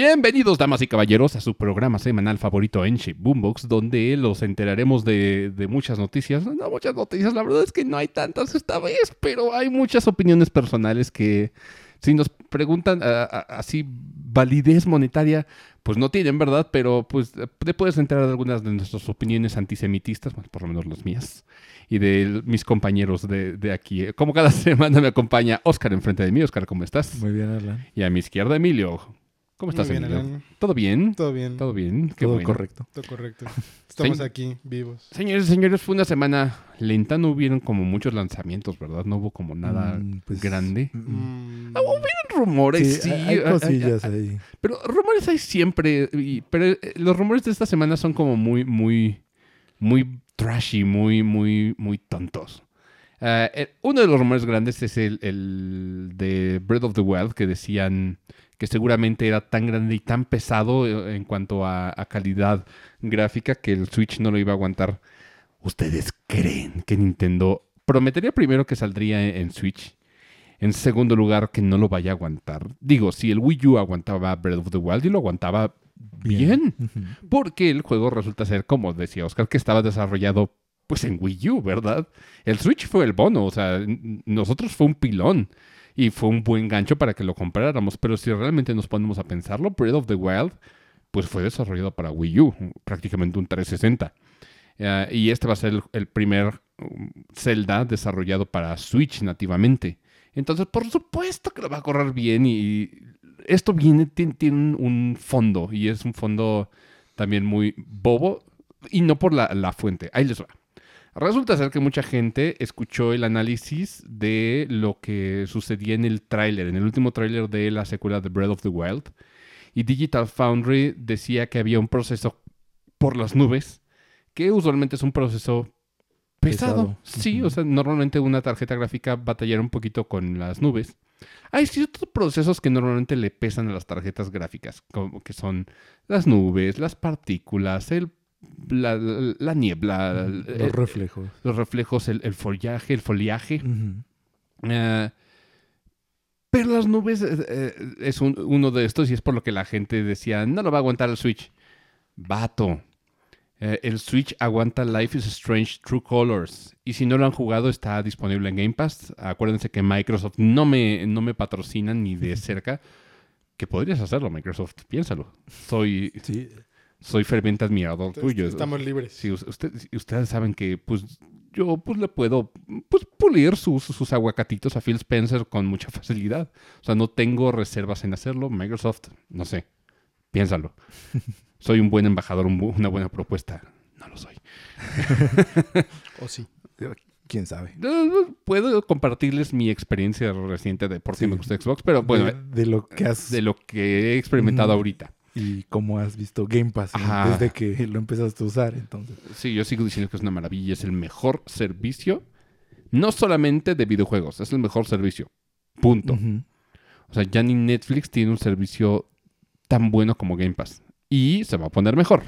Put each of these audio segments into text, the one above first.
Bienvenidos, damas y caballeros, a su programa semanal favorito en Shape Boombox, donde los enteraremos de, de muchas noticias. No muchas noticias, la verdad es que no hay tantas esta vez, pero hay muchas opiniones personales que, si nos preguntan a- a- así validez monetaria, pues no tienen, ¿verdad? Pero pues te puedes enterar de algunas de nuestras opiniones antisemitistas, bueno, por lo menos las mías, y de mis compañeros de, de aquí. Como cada semana me acompaña Oscar enfrente de mí. Oscar, ¿cómo estás? Muy bien, Alan. Y a mi izquierda, Emilio. ¿Cómo estás, Muy bien, Emilio? Alan. ¿Todo bien? Todo bien, ¿Todo bien? Qué Todo bueno. correcto. todo correcto. Estamos aquí, vivos. Señores y señores, fue una semana lenta. No hubieron como muchos lanzamientos, ¿verdad? No hubo como nada Mm, pues, grande. mm, Mm, Ah, hubieron rumores, sí. sí, hay hay- cosillas hay- ahí. pero rumores hay siempre. y- pero eh, los rumores de esta semana son como muy, muy, muy trashy, muy, muy, muy tontos. Ah, eh, uno de los rumores grandes es el, el de Breath of the Wild, que decían que seguramente era tan grande y tan pesado eh, en cuanto a, a calidad gráfica que el Switch no lo iba a aguantar. ¿Ustedes creen que Nintendo prometería primero que saldría en, en Switch? En segundo lugar, que no lo vaya a aguantar. Digo, si el Wii U aguantaba Breath of the Wild y lo aguantaba bien. Porque el juego resulta ser, como decía Oscar, que estaba desarrollado pues en Wii U, ¿verdad? El Switch fue el bono, o sea, nosotros fue un pilón y fue un buen gancho para que lo compráramos, pero si realmente nos ponemos a pensarlo, Breath of the Wild pues fue desarrollado para Wii U, prácticamente un 360. Ah, y este va a ser el, primer um, Zelda desarrollado para Switch nativamente. Entonces, por supuesto que lo va a correr bien y esto viene, tiene, tiene un fondo y es un fondo también muy bobo y no por la, la fuente. Ahí les va. Resulta ser que mucha gente escuchó el análisis de lo que sucedía en el tráiler, en el último tráiler de la secuela de Breath of the Wild. Y Digital Foundry decía que había un proceso por las nubes, que usualmente es un proceso pesado. Pesado. Sí, o sea, normalmente una tarjeta gráfica batallará un poquito con las nubes. Hay ciertos procesos que normalmente le pesan a las tarjetas gráficas, como que son las nubes, las partículas, el, la, la- la niebla, el- Los reflejos. los reflejos, el, el follaje, el foliaje. Eh, pero las nubes eh, eh, es un- uno de estos y es por lo que la gente decía, no lo va a aguantar el Switch. Vato. Eh, el Switch aguanta Life is Strange True Colors. Y si no lo han jugado, está disponible en Game Pass. Acuérdense que Microsoft no me, no me patrocina ni de cerca. Que podrías hacerlo, Microsoft. Piénsalo. Soy, Sí, soy ferviente admirador Entonces, tuyo. Estamos libres. Sí, us- usted- ustedes saben que pues yo pues le puedo pues pulir sus, sus aguacatitos a Phil Spencer con mucha facilidad. O sea, no tengo reservas en hacerlo. Microsoft, no sé, piénsalo. Soy un buen embajador, un bu- una buena propuesta. No lo soy. O sí. quién sabe. Eh, Puedo compartirles mi experiencia reciente de por qué Sí. me gusta Xbox, pero bueno, de, de lo que has de lo que he experimentado ahorita. Y cómo has visto Game Pass desde que lo empezaste a usar, entonces. Sí, yo sigo diciendo que es una maravilla. Es el mejor servicio, no solamente de videojuegos, es el mejor servicio. Punto. O sea, ya ni Netflix tiene un servicio tan bueno como Game Pass. Y se va a poner mejor.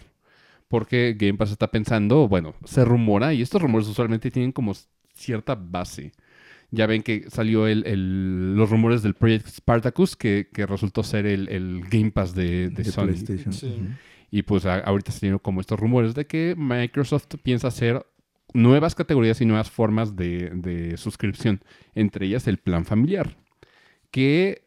Porque Game Pass está pensando, bueno, se rumora, y estos rumores usualmente tienen como cierta base. Ya ven que salió el, el- los rumores del Project Spartacus, que, que resultó ser el, el Game Pass de, de De Sony. PlayStation. Sí. Y pues a- ahorita se tienen como estos rumores de que Microsoft piensa hacer nuevas categorías y nuevas formas de, de suscripción. Entre ellas el plan familiar. Que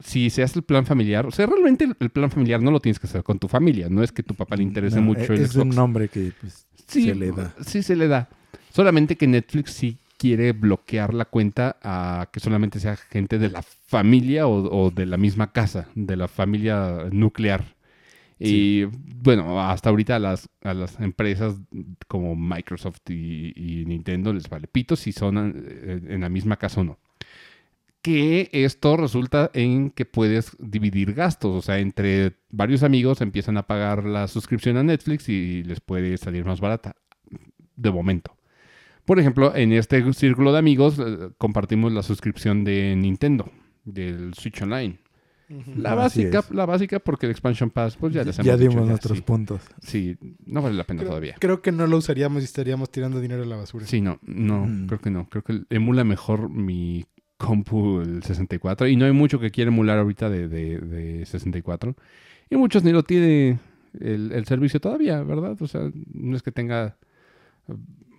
si se hace el plan familiar, o sea, realmente el, el plan familiar no lo tienes que hacer con tu familia. No es que tu papá le interese No, mucho el Es un Xbox. nombre que pues, Sí, se le da. Sí, se le da. Solamente que Netflix sí quiere bloquear la cuenta a que solamente sea gente de la familia o, o de la misma casa, de la familia nuclear. Y bueno, hasta ahorita a las, a las empresas como Microsoft y, y Nintendo les vale pito si son eh, en la misma casa o no. Que esto resulta en que puedes dividir gastos, o sea, entre varios amigos empiezan a pagar la suscripción a Netflix y les puede salir más barata, de momento. Por ejemplo, en este círculo de amigos eh, compartimos la suscripción de Nintendo, del Switch Online. La Así básica, es. la básica porque el Expansion Pass, pues ya les ya hemos dicho dimos ya, nuestros sí. puntos. Sí, no vale la pena Creo, todavía. creo que no lo usaríamos y estaríamos tirando dinero a la basura. Sí, no, no, Mm. creo que no. Creo que emula mejor mi compu el 64 y no hay mucho que quiera emular ahorita de, de- de 64. Y muchos ni lo tiene el, el servicio todavía, ¿verdad? O sea, no es que tenga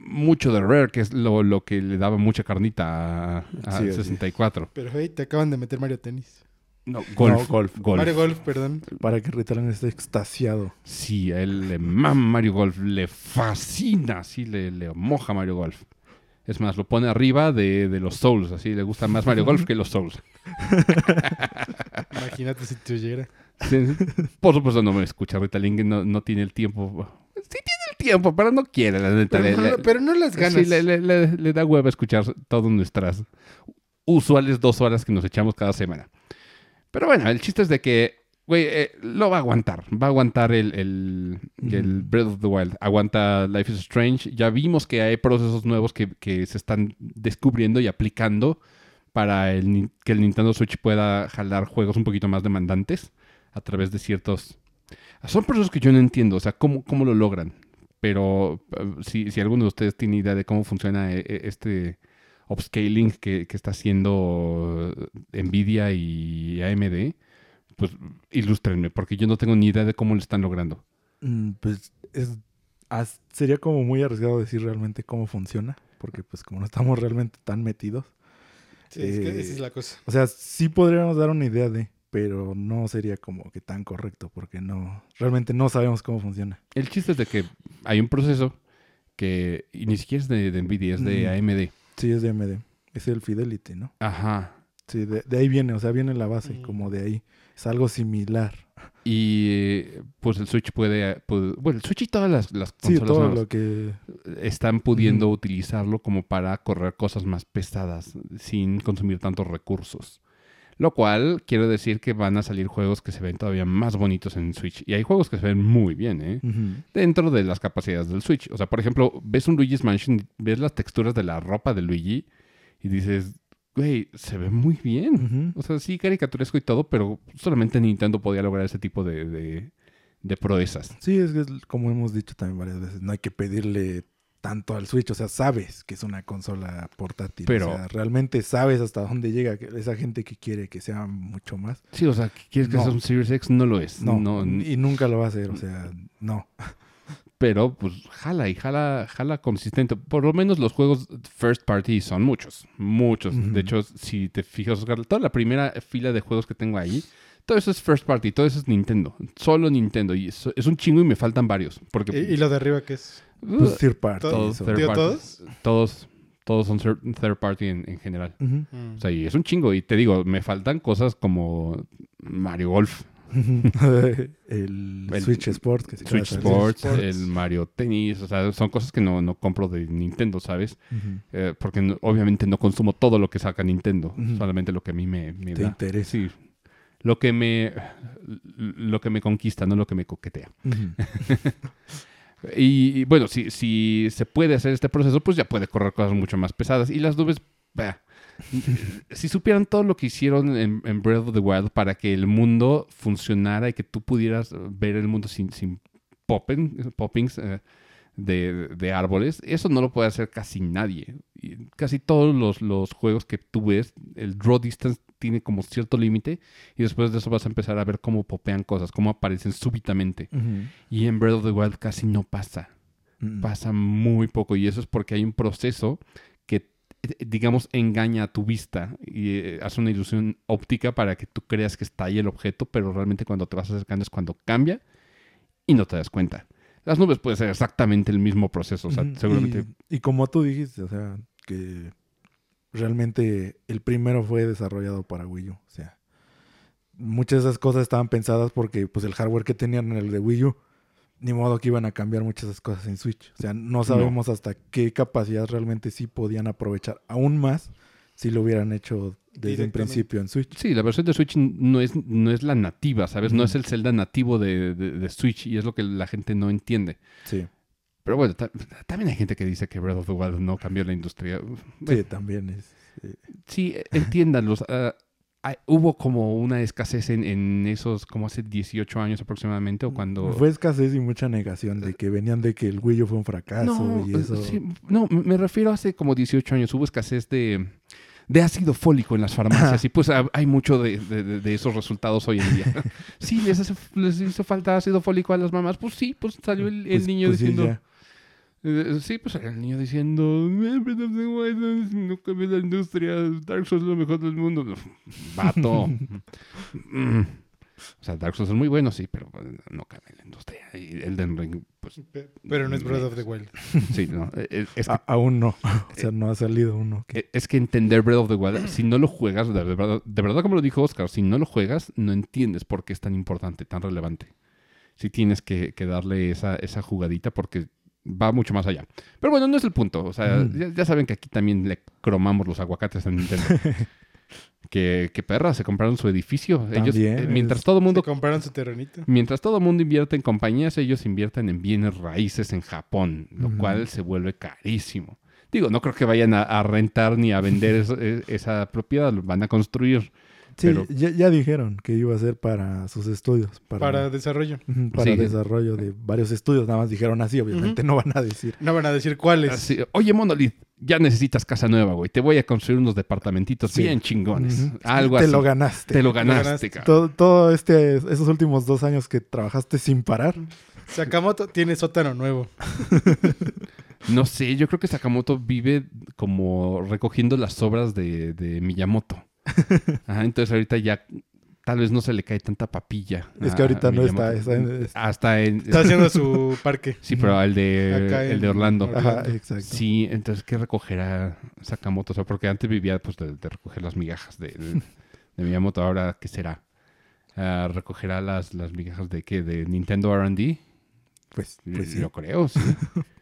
mucho de Rare, que es lo, lo que le daba mucha carnita a- Sí, así es. 64. Pero hey, te acaban de meter Mario Tennis. No, golf. No, golf. golf. Mario Golf, perdón. Para que Ritalin esté extasiado. Sí, a él le mama Mario Golf, le fascina, sí, le, le moja Mario Golf. Es más, lo pone arriba de, de los Souls, así le gusta más Mario Golf que los Souls. Imagínate si te oyera. Sí, por supuesto no me escucha Rita Ling, no, no tiene el tiempo. Sí tiempo, pero no quiere, la neta. Pero, le- no, pero no las ganas. sí, le, le- le- da hueva escuchar todas nuestras usuales dos horas que nos echamos cada semana. Pero bueno, el chiste es de que, güey, eh, lo va a aguantar. Va a aguantar el, el, el. Breath of the Wild. Aguanta Life is Strange. Ya vimos que hay procesos nuevos que, que se están descubriendo y aplicando para el, que el Nintendo Switch pueda jalar juegos un poquito más demandantes a través de ciertos... Son procesos que yo no entiendo, o sea, cómo, cómo lo logran. Pero eh, si, si alguno de ustedes tiene idea de cómo funciona eh, eh, este upscaling que, que está haciendo Nvidia y AMD, pues ilústrenme, porque yo no tengo ni idea de cómo lo están logrando. Mm, Pues es, as- sería como muy arriesgado decir realmente cómo funciona. Porque pues como no estamos realmente tan metidos. Sí, es que esa es la cosa. O sea, sí podríamos dar una idea de, pero no sería como que tan correcto, porque no, realmente no sabemos cómo funciona. El chiste es de que hay un proceso que y ni siquiera es de, de Nvidia, es de Mm. AMD. Sí, es de AMD. Es el Fidelity, ¿no? Ajá. Sí, de, de ahí viene, o sea, viene la base, Mm. como de ahí. Es algo similar. Y eh, pues el Switch puede, puede- bueno, el Switch y todas las, las Sí, consolas todo nuevas lo que... están pudiendo utilizarlo como para correr cosas más pesadas sin consumir tantos recursos. Lo cual quiere decir que van a salir juegos que se ven todavía más bonitos en Switch. Y hay juegos que se ven muy bien, ¿eh? Dentro de las capacidades del Switch. O sea, por ejemplo, ves un Luigi's Mansion, ves las texturas de la ropa de Luigi y dices, güey, se ve muy bien. O sea, sí, caricaturesco y todo, pero solamente Nintendo podía lograr ese tipo de, de, de proezas. Sí, es es como hemos dicho también varias veces, no hay que pedirle tanto al Switch, o sea, sabes que es una consola portátil, Pero- o sea, realmente sabes hasta dónde llega que- esa gente que quiere que sea mucho más. Sí, o sea, ¿quieres que No. sea un Series X? No lo es. No, No, y nunca lo va a hacer, o sea, no. pero pues jala y jala, jala consistente. Por lo menos los juegos first party son muchos, muchos. De hecho, si te fijas, Oscar, toda la primera fila de juegos que tengo ahí, todo eso es first party, todo eso es Nintendo. Solo Nintendo. Y es un chingo y me faltan varios. Porque ¿Y, y lo de arriba qué es? Uh, Pues third party. Todo- eso. third ¿Digo party. todos? todos, todos son third party en, en general. Mm. O sea, y es un chingo. Y te digo, me faltan cosas como Mario Golf, el, El Switch Sports que se Switch. Sports, Sports. el Mario Tennis. O sea, son cosas que no, no compro de Nintendo, ¿sabes? Eh, porque no- obviamente no consumo todo lo que saca Nintendo, solamente lo que a mí me, me Te da. interesa. Sí. Lo que me lo que me conquista, no lo que me coquetea. Ujú. Y, bueno, si, si se puede hacer este proceso, pues ya puede correr cosas mucho más pesadas. Y las nubes, bah, si supieran todo lo que hicieron en, en Breath of the Wild para que el mundo funcionara y que tú pudieras ver el mundo sin, sin popping, poppings eh, de, de árboles, eso no lo puede hacer casi nadie. Y casi todos los, los juegos que tú ves, el draw distance tiene como cierto límite y después de eso vas a empezar a ver cómo popean cosas, cómo aparecen súbitamente. Y en Breath of the Wild casi no pasa Mm. pasa muy poco y eso es porque hay un proceso que eh, digamos engaña a tu vista y eh, hace una ilusión óptica para que tú creas que está ahí el objeto pero realmente cuando te vas acercando es cuando cambia y no te das cuenta las nubes puede ser exactamente el mismo proceso o sea seguramente Y, y como tú dijiste, o sea, que realmente el primero fue desarrollado para Wii U. O sea, muchas de esas cosas estaban pensadas porque pues el hardware que tenían en el de Wii U, ni modo que iban a cambiar muchas de esas cosas en Switch. O sea, no sabemos hasta qué capacidad realmente sí podían aprovechar aún más si lo hubieran hecho desde un principio en Switch. Sí, la versión de Switch no es, no es la nativa, ¿sabes? No es el Zelda nativo de, de- de Switch y es lo que la gente no entiende. Sí, Pero bueno, ta- también hay gente que dice que Breath of the Wild no cambió la industria. sí, también es. eh, Sí, entiéndanlos. ah, hay- hubo como una escasez en, en esos, como hace 18 años aproximadamente, o cuando... Fue escasez y mucha negación de que venían de que el Wii U fue un fracaso no, y eh, eso. sí, no, me refiero a hace como 18 años. Hubo escasez de, de ácido fólico en las farmacias. y pues ha- hay mucho de, de- esos resultados hoy en día. sí, les, hace- les hizo falta ácido fólico a las mamás. Pues sí, pues salió el, el Pues- niño pues sí, diciendo... ya. Eh, sí, pues el niño diciendo, "Eh, Breath of the Wild no, cambió la industria, Dark Souls es lo mejor del mundo. Vato. O sea, Dark Souls es muy bueno, sí, pero eh, no cambia la industria. Y Elden Ring, pues Pe- Pero no es Breath of the Wild. sí, no. eh, eh, Es que, A- aún no. O sea, no ha salido uno. que- eh, es que entender Breath of the Wild, si no lo juegas, de verdad, de verdad, como lo dijo Oscar, si no lo juegas, no entiendes por qué es tan importante, tan relevante. Sí tienes que, que darle esa, esa jugadita porque va mucho más allá. Pero bueno, no es el punto. O sea, Mm. ya, ya saben que aquí también le cromamos los aguacates a Nintendo. que, que perra, se compraron su edificio. Ellos, También, eh, mientras es- todo el Se mundo compraron su terrenito. Mientras todo el mundo invierte en compañías, ellos invierten en bienes raíces en Japón, lo cual se vuelve carísimo. Digo, no creo que vayan a, a rentar ni a vender esa propiedad, lo van a construir. Sí, pero- ya, ya dijeron que iba a ser para sus estudios. Para, Para desarrollo. Para Sí. desarrollo de varios estudios. Nada más dijeron así, obviamente no van a decir. No van a decir cuáles. Así, Oye, Monolith, ya necesitas casa nueva, güey. Te voy a construir unos departamentitos Sí. bien chingones. Algo Te así. lo ganaste. Te lo ganaste. ganaste, cabrón. todo, todo este, esos últimos dos años que trabajaste sin parar. Sakamoto tiene sótano nuevo. No sé, yo creo que Sakamoto vive como recogiendo las obras de, de Miyamoto. Ajá, entonces ahorita ya tal vez no se le cae tanta papilla. Es que ahorita no está, está en- es- Hasta en... Está haciendo su parque. Sí, pero el de, Acá el en de Orlando. Orlando. Ajá, exacto. Sí, entonces, ¿qué recogerá Sakamoto? O sea, porque antes vivía pues, de, de recoger las migajas de, de, de Miyamoto. Ahora, ¿qué será? Ah, ¿Recogerá las, las migajas de qué? ¿De Nintendo R&D? Pues, pues sí. Yo creo, sí.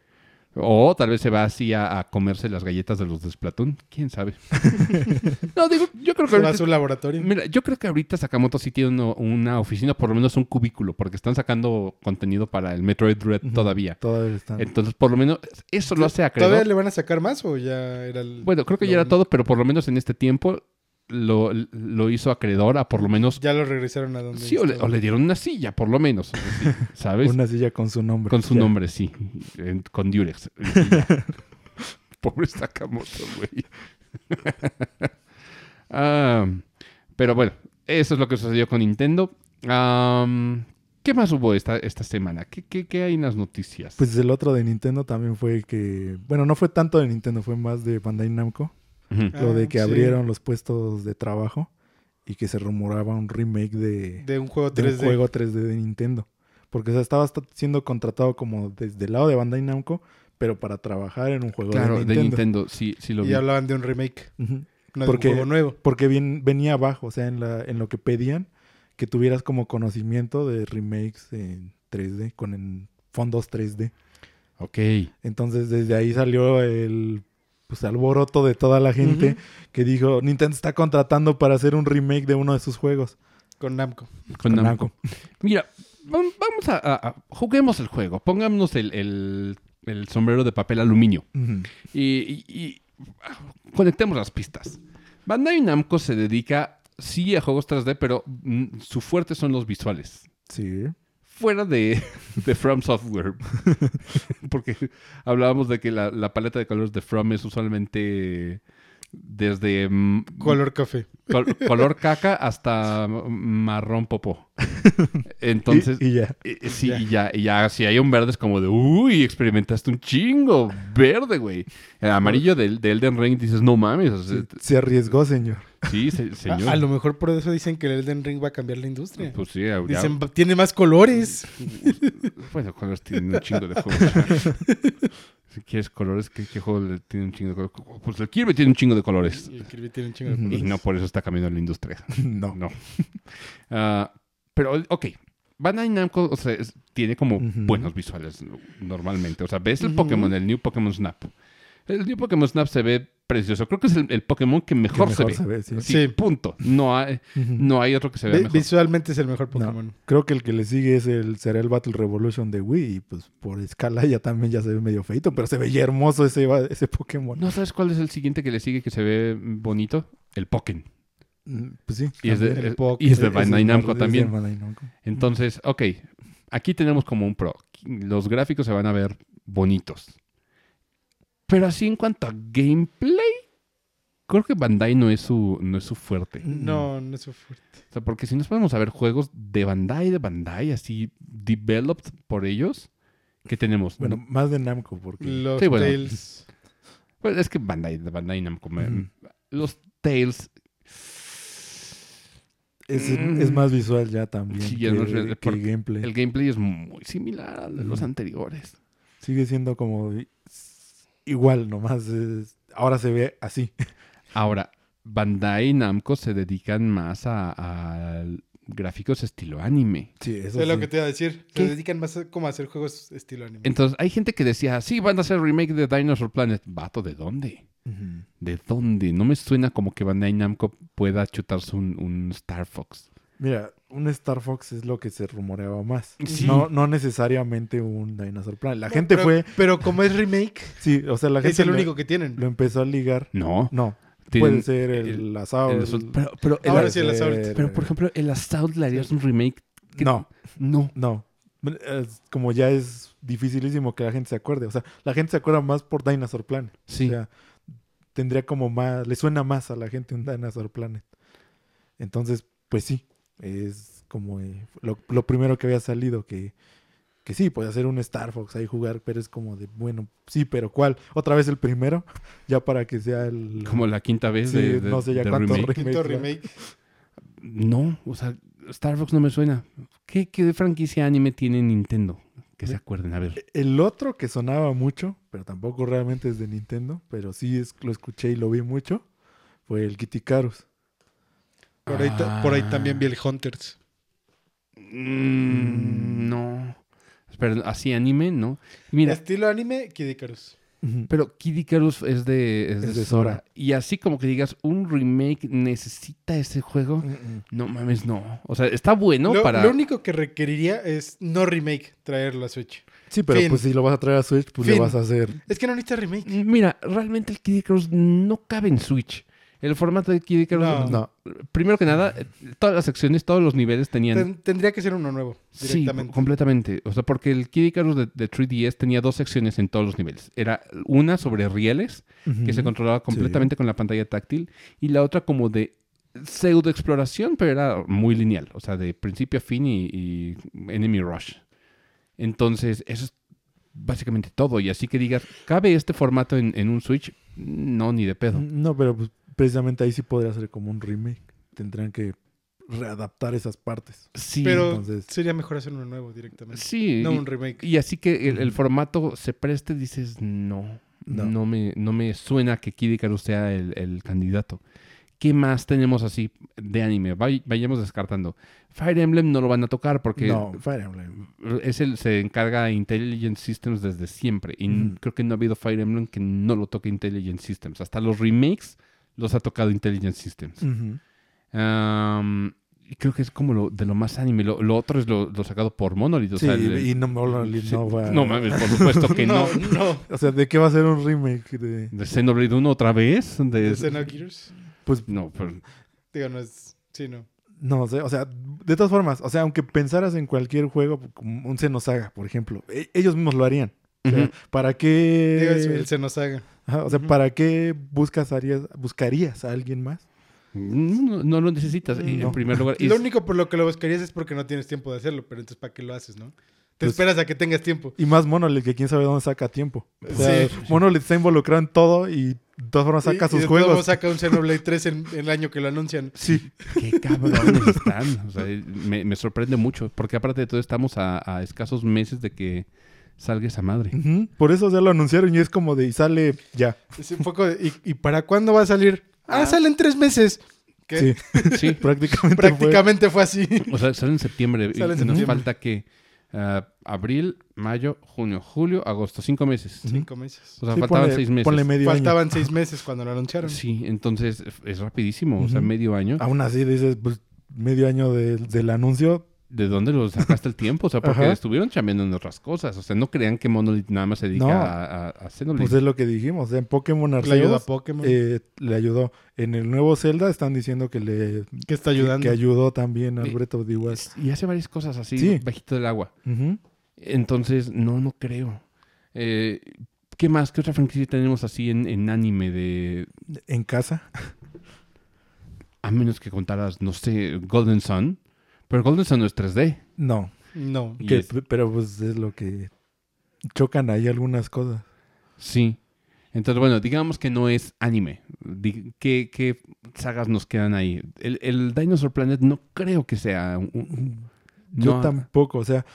o tal vez se va así a, a comerse las galletas de los de Splatoon. ¿Quién sabe? no, digo, yo creo que va a ahorita... su laboratorio. Mira, yo creo que ahorita Sakamoto sí tiene uno- una oficina, por lo menos un cubículo, porque están sacando contenido para el Metroid Dread todavía. Todavía están. Entonces, por lo menos, eso lo hace acreedor. ¿Todavía le van a sacar más o ya era el... Bueno, creo que lo- ya era todo, pero por lo menos en este tiempo lo, lo hizo acreedor a por lo menos... Ya lo regresaron a donde... Sí, o le, estaba. o le dieron una silla, por lo menos. sí, ¿Sabes? Una silla con su nombre. Con su Ya. nombre, sí. en- con Durex. Pobre Sakamoto, güey. Ah, pero bueno, eso es lo que sucedió con Nintendo. ¿Qué más hubo esta, esta semana? ¿Qué, qué, qué hay en las noticias? Pues el otro de Nintendo también fue que. Bueno, no fue tanto de Nintendo, fue más de Bandai Namco. Ah, lo de que sí. abrieron los puestos de trabajo y que se rumoraba un remake de, De un juego de 3D. un juego 3D de Nintendo. Porque o sea, estaba siendo contratado como desde el lado de Bandai Namco, pero para trabajar en un juego Claro, de de Nintendo. Nintendo, sí, sí lo vi. Y hablaban de un remake, no Porque- de un juego nuevo. Porque bien, venía abajo, o sea, en, la, en lo que pedían, que tuvieras como conocimiento de remakes en 3D, con en fondos 3D. Ok. Entonces desde ahí salió el pues alboroto de toda la gente que dijo, Nintendo está contratando para hacer un remake de uno de sus juegos. Con Namco. Con Con Namco. Mira, vam- vamos a, a- a- Juguemos el juego. Pongámonos el, el- el sombrero de papel aluminio. Ujú. Y, y- y, ah, conectemos las pistas. Bandai Namco se dedica, sí, a juegos 3D, pero mm, su fuerte son los visuales. Sí. Fuera de, de From Software. Porque hablábamos de que la, la paleta de colores de From es usualmente desde Color café. col- color caca hasta marrón popó. Entonces, y, y ya. eh, sí, Ya. y ya, y ya, si hay un verde es como de, uy, experimentaste un chingo, verde, güey. El amarillo del, de Elden Ring dices, no mames, o sea, Sí, se arriesgó, señor. sí, se- A, señor. a lo mejor por eso dicen que el Elden Ring va a cambiar la industria. Pues sí, ya- Dicen, tiene más colores. bueno, colores tienen un chingo de juegos. si quieres colores, ¿qué, qué juego tiene un chingo de colores? Pues el Kirby tiene un chingo de colores. Y el Kirby tiene un chingo de colores. Y no por eso está cambiando la industria. no. No. Ah, pero, ok. Bandai Namco o sea, es- tiene como buenos visuales no- normalmente. O sea, ves el. Pokémon, el New Pokémon Snap. El New Pokémon Snap se ve precioso. Creo que es el, el Pokémon que Que mejor, se ve. sí. Sí, Sí. punto. No hay, no hay otro que se vea mejor. Visualmente es el mejor No, Pokémon. creo que el que le sigue es el será el Battle Revolution de Wii y pues por escala ya también ya se ve medio feito, pero se veía hermoso ese, Pokémon. ¿No sabes cuál es el siguiente que le sigue que se ve bonito? El Pokémon. Mm, Pues sí. Y es de, el y es de Bandai Namco es de también. Bandai Namco. Entonces, ok, aquí tenemos como un pro. Los gráficos se van a ver bonitos. Pero así en cuanto a gameplay, creo que Bandai no es su, no es su fuerte. No, no es su fuerte. O sea, porque si nos podemos a ver juegos de Bandai, de Bandai, así, developed por ellos, ¿qué tenemos? Bueno, más de Namco, porque... Los Sí, bueno. Tales. Pues es que Bandai, de Bandai Namco, me- Ujú. los Tales, Es, Mm. es más visual ya también Sí, que, ya no es real, que porque gameplay. el gameplay es muy similar al de los anteriores. Sigue siendo como igual, nomás es- ahora se ve así. Ahora, Bandai y Namco se dedican más a, a gráficos estilo anime. Sí, eso Es lo que te iba a decir. ¿Qué? Se dedican más a, como a hacer juegos estilo anime. Entonces, hay gente que decía, sí, van a hacer remake de Dinosaur Planet. Vato, ¿de dónde? ¿De dónde? No me suena como que Bandai Namco pueda chutarse un, un Star Fox. Mira, un Star Fox es lo que se rumoreaba más. Sí. No, no necesariamente un Dinosaur Planet. La No, gente pero, fue... Pero como es remake, Sí, o sea, la gente es el lo, único que tienen. lo empezó a ligar. No. No, puede ser el, el- Assault. el Assault- pero, pero, el- Ahora sí el Assault. ser- pero, por ejemplo, el Assault le harías un remake. que- No, No. no. Es como ya es dificilísimo que la gente se acuerde. O sea, la gente se acuerda más por Dinosaur Planet. Sí. O sea, tendría como más, le suena más a la gente un Dinosaur Planet. Entonces, pues sí, es como eh, lo, lo primero que había salido que, que sí, puede hacer un Star Fox ahí jugar, pero es como de, bueno, sí, pero ¿cuál? ¿Otra vez el primero? ya para que sea el... Como la quinta vez Sí, de, de- no sé ya de cuántos remake. Quinto remake, remake. No, o sea, Star Fox no me suena. ¿Qué, qué franquicia anime tiene Nintendo? Que se acuerden, a ver. El otro que sonaba mucho, pero tampoco realmente es de Nintendo, pero sí es, lo escuché y lo vi mucho, fue el Kitty Carus. Por, ahí, ta- por ahí también vi el Hunters. Mm, no. Pero así anime, ¿no? Mira, Estilo anime, Kid Icarus. pero Kid Icarus es de, es de Es de Sora. Sora. Y así como que digas, un remake necesita ese juego. Mm, No mames, no. O sea, está bueno lo, para. lo único que requeriría es no remake, traerlo a Switch. Sí, pero Fin. pues si lo vas a traer a Switch, pues le Fin. vas a hacer... Es que no necesita remake. Mira, realmente el Kid Icarus no cabe en Switch. El formato de Kid Icarus. No. No, Primero que nada, todas las secciones, todos los niveles tenían. Ten- tendría que ser uno nuevo, Sí, completamente. O sea, porque el Kid Icarus de, de 3DS tenía dos secciones en todos los niveles. Era una sobre rieles, que se controlaba completamente con la pantalla táctil, y la otra como de pseudo exploración, pero era muy lineal. O sea, de principio a fin y, y enemy rush. Entonces, eso es básicamente todo. Y así que digas, ¿cabe este formato en, en un Switch? No, ni de pedo. No, pero pues, precisamente ahí sí podría ser como un remake. Tendrán que readaptar esas partes. Sí, Pero entonces- sería mejor hacer uno nuevo directamente. sí. No y- un remake. Y así que el, formato se preste, dices, no, no, No. me, no me suena que Kid Icarus sea el, el candidato. ¿Qué más tenemos así de anime? Vay- vayamos descartando. Fire Emblem no lo van a tocar porque No, Fire Emblem. es el, se encarga Intelligent Systems desde siempre. Y creo que no ha habido Fire Emblem que no lo toque Intelligent Systems. Hasta los remakes los ha tocado Intelligent Systems. Y creo que es como lo, de lo más anime. Lo, lo otro es lo, lo sacado por Monolith. O Sí, sea, el- y no, Monolith Sí, no va... no mames, por supuesto que no. no. O sea, ¿de qué va a ser un remake? De... ¿De Xenoblade 1 otra vez? De- ¿De Xenogears? Pues No, pero Digo, no es... Sí, no. No sé, o sea, de todas formas, o sea, aunque pensaras en cualquier juego, como un Xenosaga, por ejemplo, e- ellos mismos lo harían. O sea, Ujú. ¿Para qué? Digo, el Xenosaga. Ajá, o sea, Ujú. ¿para qué buscas harías- buscarías a alguien más? no, no lo necesitas. Y No. En primer lugar, Lo es- único por lo que lo buscarías es porque no tienes tiempo de hacerlo, pero entonces ¿para qué lo haces, no? Te Pues- esperas a que tengas tiempo. Y más Monolith, que quién sabe dónde saca tiempo. O sea, Sí. Monolith está involucrado en todo y de todas formas Y- saca y sus de todos juegos. modos saca un Xenoblade 3 en, en el año que lo anuncian. Sí. qué cabrones están. O sea, me, me sorprende mucho. Porque aparte de todo, estamos a, a escasos meses de que salga esa madre. Por eso ya lo anunciaron y es como de, y sale ya. Es un poco de, ¿y, y para cuándo va a salir? Ah, sale en tres meses. ¿Qué? Sí, Sí. prácticamente. fue- Prácticamente fue así. O sea, sale en septiembre. y Sale en nos septiembre. falta que ah, abril, mayo, junio, julio, agosto. Cinco meses. Cinco meses. O sea, Sí, faltaban ponle- seis meses. Ponle medio año. Faltaban seis meses cuando lo anunciaron. Sí, entonces es rapidísimo. O sea, medio año. Aún así dices, pues medio año de- del anuncio. ¿De dónde lo sacaste el tiempo? O sea, porque Ajá. estuvieron chambeando en otras cosas. O sea, no crean que Monolith nada más se dedica No. a, a, a Xenoblade. Pues es lo que dijimos. En Pokémon Le ayudó a Arceus Pokémon. eh, le ayudó. En el nuevo Zelda están diciendo que le que está ayudando. que ayudó también al Breath of the Wild. Y hace varias cosas así, Sí. bajito del agua. Entonces, no, no creo. Eh, ¿Qué más? ¿Qué otra franquicia tenemos así en, en anime de... En casa. A menos que contaras, no sé, Golden Sun. Pero Golden Sun no es 3D. No. No. Que- es- pero pues es lo que chocan ahí algunas cosas. Sí. Entonces, bueno, digamos que no es anime. ¿Qué, qué sagas nos quedan ahí? El, el Dinosaur Planet no creo que sea un- un- Yo No. tampoco, o sea,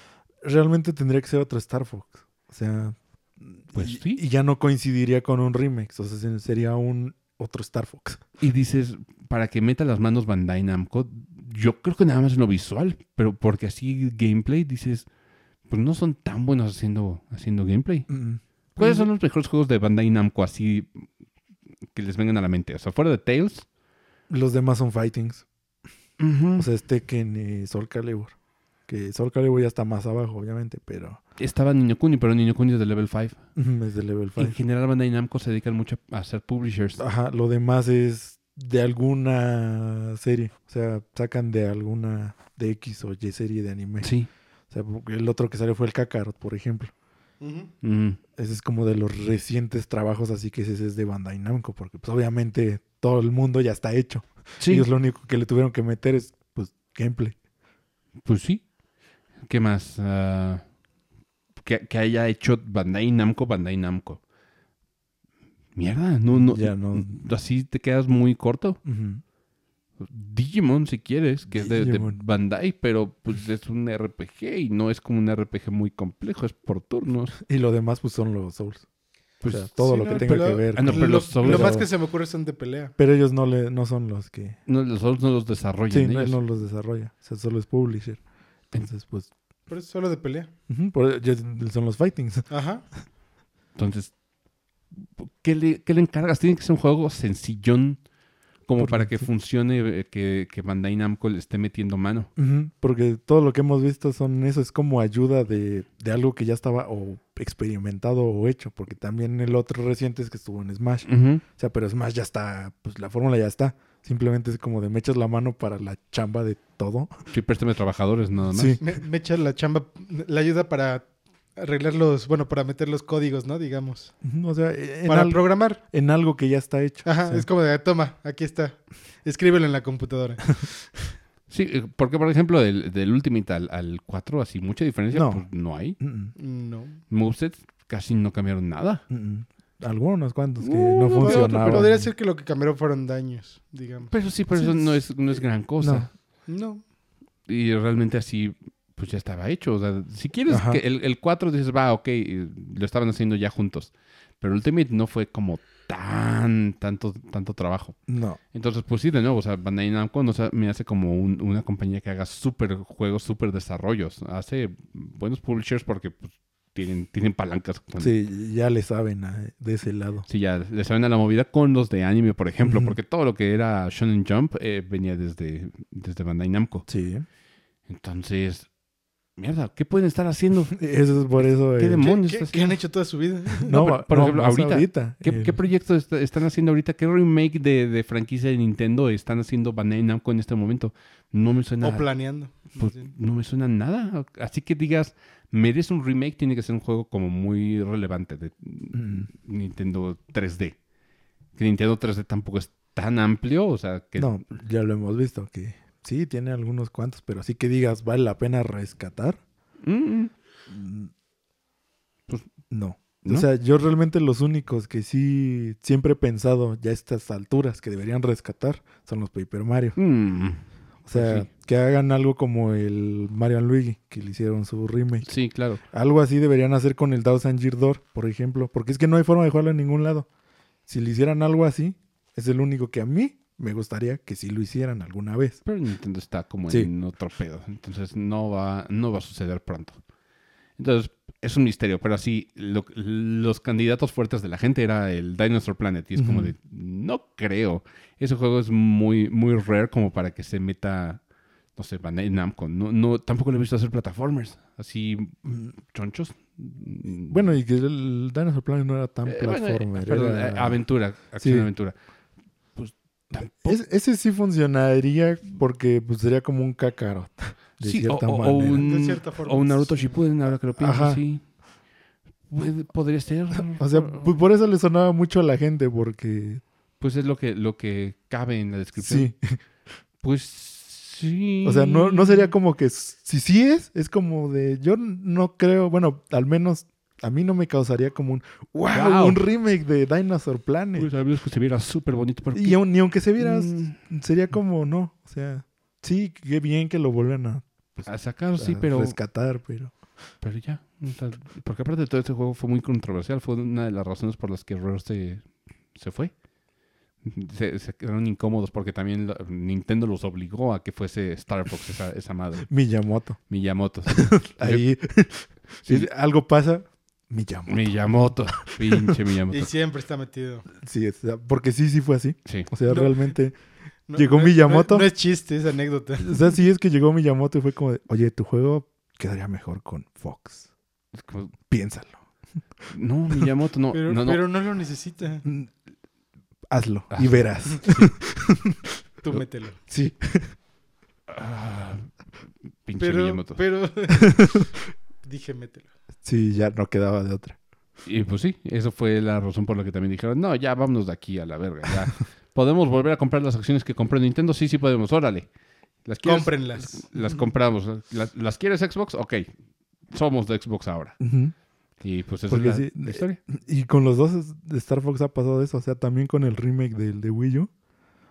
realmente tendría que ser otro Star Fox. O sea, Pues y, sí. y ya no coincidiría con un remix, o sea, se- sería un otro Star Fox. Y dices, para que meta las manos Bandai Namco, yo creo que nada más en lo visual, pero porque así gameplay, dices, pues no son tan buenos haciendo, haciendo gameplay. Mm. ¿Cuáles son los mejores juegos de Bandai Namco así que les vengan a la mente? O sea, fuera de Tales. Los demás son fightings. O sea, es Tekken y Soul Calibur. Que Soul Calibur ya está más abajo, obviamente, pero Estaba Niño Kuni, pero Niño Kuni es de level 5. mm, es de level En 5. general, Bandai Namco se dedican mucho a hacer publishers. Ajá, lo demás es de alguna serie. O sea, sacan de alguna de X o Y serie de anime. Sí. O sea, porque el otro que salió fue el Kakarot, por ejemplo. Ese es como de los recientes trabajos, así que ese es de Bandai Namco, porque pues obviamente todo el mundo ya está hecho. Sí, Ellos lo único que le tuvieron que meter es pues gameplay. pues sí. ¿Qué más? Ah, que, que haya hecho Bandai Namco, Bandai Namco. Mierda, no, no. Ya no. Así te quedas muy corto. Digimon, si quieres, que es de. Bandai, pero pues es un RPG y no es como un RPG muy complejo, es por turnos. Y lo demás pues son los Souls. Pues, o sea, todo sí, lo no, que tenga pero- que ver. Ah, no, con- pero lo, los Souls- lo más que se me ocurre son de pelea. pero ellos no le no son los que no, los Souls no los desarrollan Sí, no, ellos. él no los desarrolla. O sea, solo es publisher. Entonces, pues Pero es solo de pelea. por- son los fightings. Ajá. Entonces, ¿qué le, qué le encargas? Tiene que ser un juego sencillón como para que sí. funcione, eh, que, que Bandai Namco le esté metiendo mano. Porque todo lo que hemos visto son eso, es como ayuda de, de algo que ya estaba o experimentado o hecho, porque también el otro reciente es que estuvo en Smash. O sea, pero Smash ya está, pues la fórmula ya está. Simplemente es como de me echas la mano para la chamba de todo. Sí, préstame trabajadores nada más. Sí. Me, me echa la chamba, la ayuda para arreglar los, bueno, para meter los códigos, ¿no? Digamos. O sea, en, para al- programar. en algo que ya está hecho. Ajá, O sea, es como de, toma, aquí está. Escríbelo en la computadora. Sí, eh, porque por ejemplo del, del Ultimate al, al 4, así mucha diferencia, No. pues no hay. mm, mm, No. Movesets casi no cambiaron nada. mm. Algunos cuantos que Uh, no no, funcionaban. Pero podría ser que lo que cambiaron fueron daños, digamos. Pero sí, pero Sí, eso no es, no es gran cosa. No. Y realmente así, pues ya estaba hecho. O sea, si quieres Ajá. que el, el 4 dices, va, ok, lo estaban haciendo ya juntos. Pero Ultimate no fue como tan, tanto, tanto trabajo. No. Entonces, pues sí, de nuevo, o sea, Bandai Namco no se- me hace como un- una compañía que haga súper juegos, súper desarrollos. Hace buenos publishers porque pues, tienen, tienen palancas. con- Sí, ya le saben a- de ese lado. Sí, ya le saben a la movida con los de anime, por ejemplo, porque todo lo que era Shonen Jump eh, venía desde, desde Bandai Namco. Sí. Entonces, mierda, ¿qué pueden estar haciendo? Eso es por eso. ¿Qué eh, demonios ¿Qué, qué han hecho toda su vida? No, por no, ejemplo, ahorita, ¿Qué, Eh, qué proyectos est- están haciendo ahorita? ¿Qué remake de, de franquicia de Nintendo están haciendo Bandai Namco en este momento? No me suena, O planeando. pues, no me suena nada. Así que digas, merece un remake, tiene que ser un juego como muy relevante de Mm. Nintendo 3D. Que Nintendo 3D tampoco es tan amplio, o sea, que No, ya lo hemos visto, que sí, tiene algunos cuantos, pero así que digas, ¿vale la pena rescatar? Mm, mm. Pues, no. ¿no? O sea, yo realmente los únicos que sí siempre he pensado ya a estas alturas que deberían rescatar son los Paper Mario. Mm, O sea, Pues sí. que hagan algo como el Mario Luigi, que le hicieron su remake. sí, claro. Algo así deberían hacer con el Thousand Year Door, por ejemplo, porque es que no hay forma de jugarlo en ningún lado. Si le hicieran algo así, es el único que a mí me gustaría que sí lo hicieran alguna vez. Pero Nintendo está como Sí. en otro pedo. Entonces no va, no va a suceder pronto. Entonces, es un misterio. Pero así, lo- los candidatos fuertes de la gente era el Dinosaur Planet. Y es como de, no creo. Ese juego es muy, muy rare como para que se meta, no sé, Bandai Namco. No, no, tampoco lo he visto hacer plataformers. Así, Mm, chonchos. Bueno, y que el Dinosaur Planet no era tan eh, bueno, eh, platformer. perdón, era- aventura, acción Sí. aventura. Pues tampoco. Es- ese sí funcionaría porque pues, sería como un Kakarot. De Sí, o, cierta o- o manera. un, De cierta forma. o un Naruto Shippuden, ahora que lo pienso, Ajá. sí. Puede- podría ser. O sea, pues por eso le sonaba mucho a la gente, porque Pues es lo que, lo que cabe en la descripción. sí. Pues sí. O sea, no, no sería como que si sí es, es como de yo no creo, bueno, al menos a mí no me causaría como un wow, Wow. un remake de Dinosaur Planet. Pues que se viera súper bonito. Y ni aunque se viera, Mm. sería como no, o sea, sí, qué bien que lo vuelvan a, pues, a sacar, sí, pero, rescatar, pero pero ya. porque aparte de todo este juego fue muy controversial. Fue una de las razones por las que Rare se, se fue. Se, se quedaron incómodos porque también Nintendo los obligó a que fuese Star Fox esa, esa madre. Miyamoto. Miyamoto. Ahí Sí. si algo pasa, Miyamoto. Miyamoto. Pinche Miyamoto. Y siempre está metido. Sí, o sea, porque sí, sí fue así. Sí. O sea, No. realmente, No- ¿Llegó no Miyamoto? No, no es chiste, es anécdota. o sea, sí es que llegó Miyamoto y fue como de, oye, tu juego quedaría mejor con Fox. Es como, Piénsalo. no, Miyamoto no. Pero no, no. pero no lo necesita. Mm, Hazlo y Hazlo. verás. Tú mételo. Sí. Ah, pinche Pero, Miyamoto. pero... Dije mételo. Sí, ya no quedaba de otra. Y pues sí, eso fue la razón por la que también dijeron, no, ya vámonos de aquí a la verga. Ya. ¿Podemos volver a comprar las acciones que compró Nintendo? Sí, sí podemos, órale. ¿Las quieres? Cómprenlas. Las compramos. ¿Las, las quieres Xbox? Ok. Somos de Xbox ahora. Y pues esa Porque es la, sí, la historia. Y con los dos de Star Fox ha pasado eso. O sea, también con el remake del de Wii U. O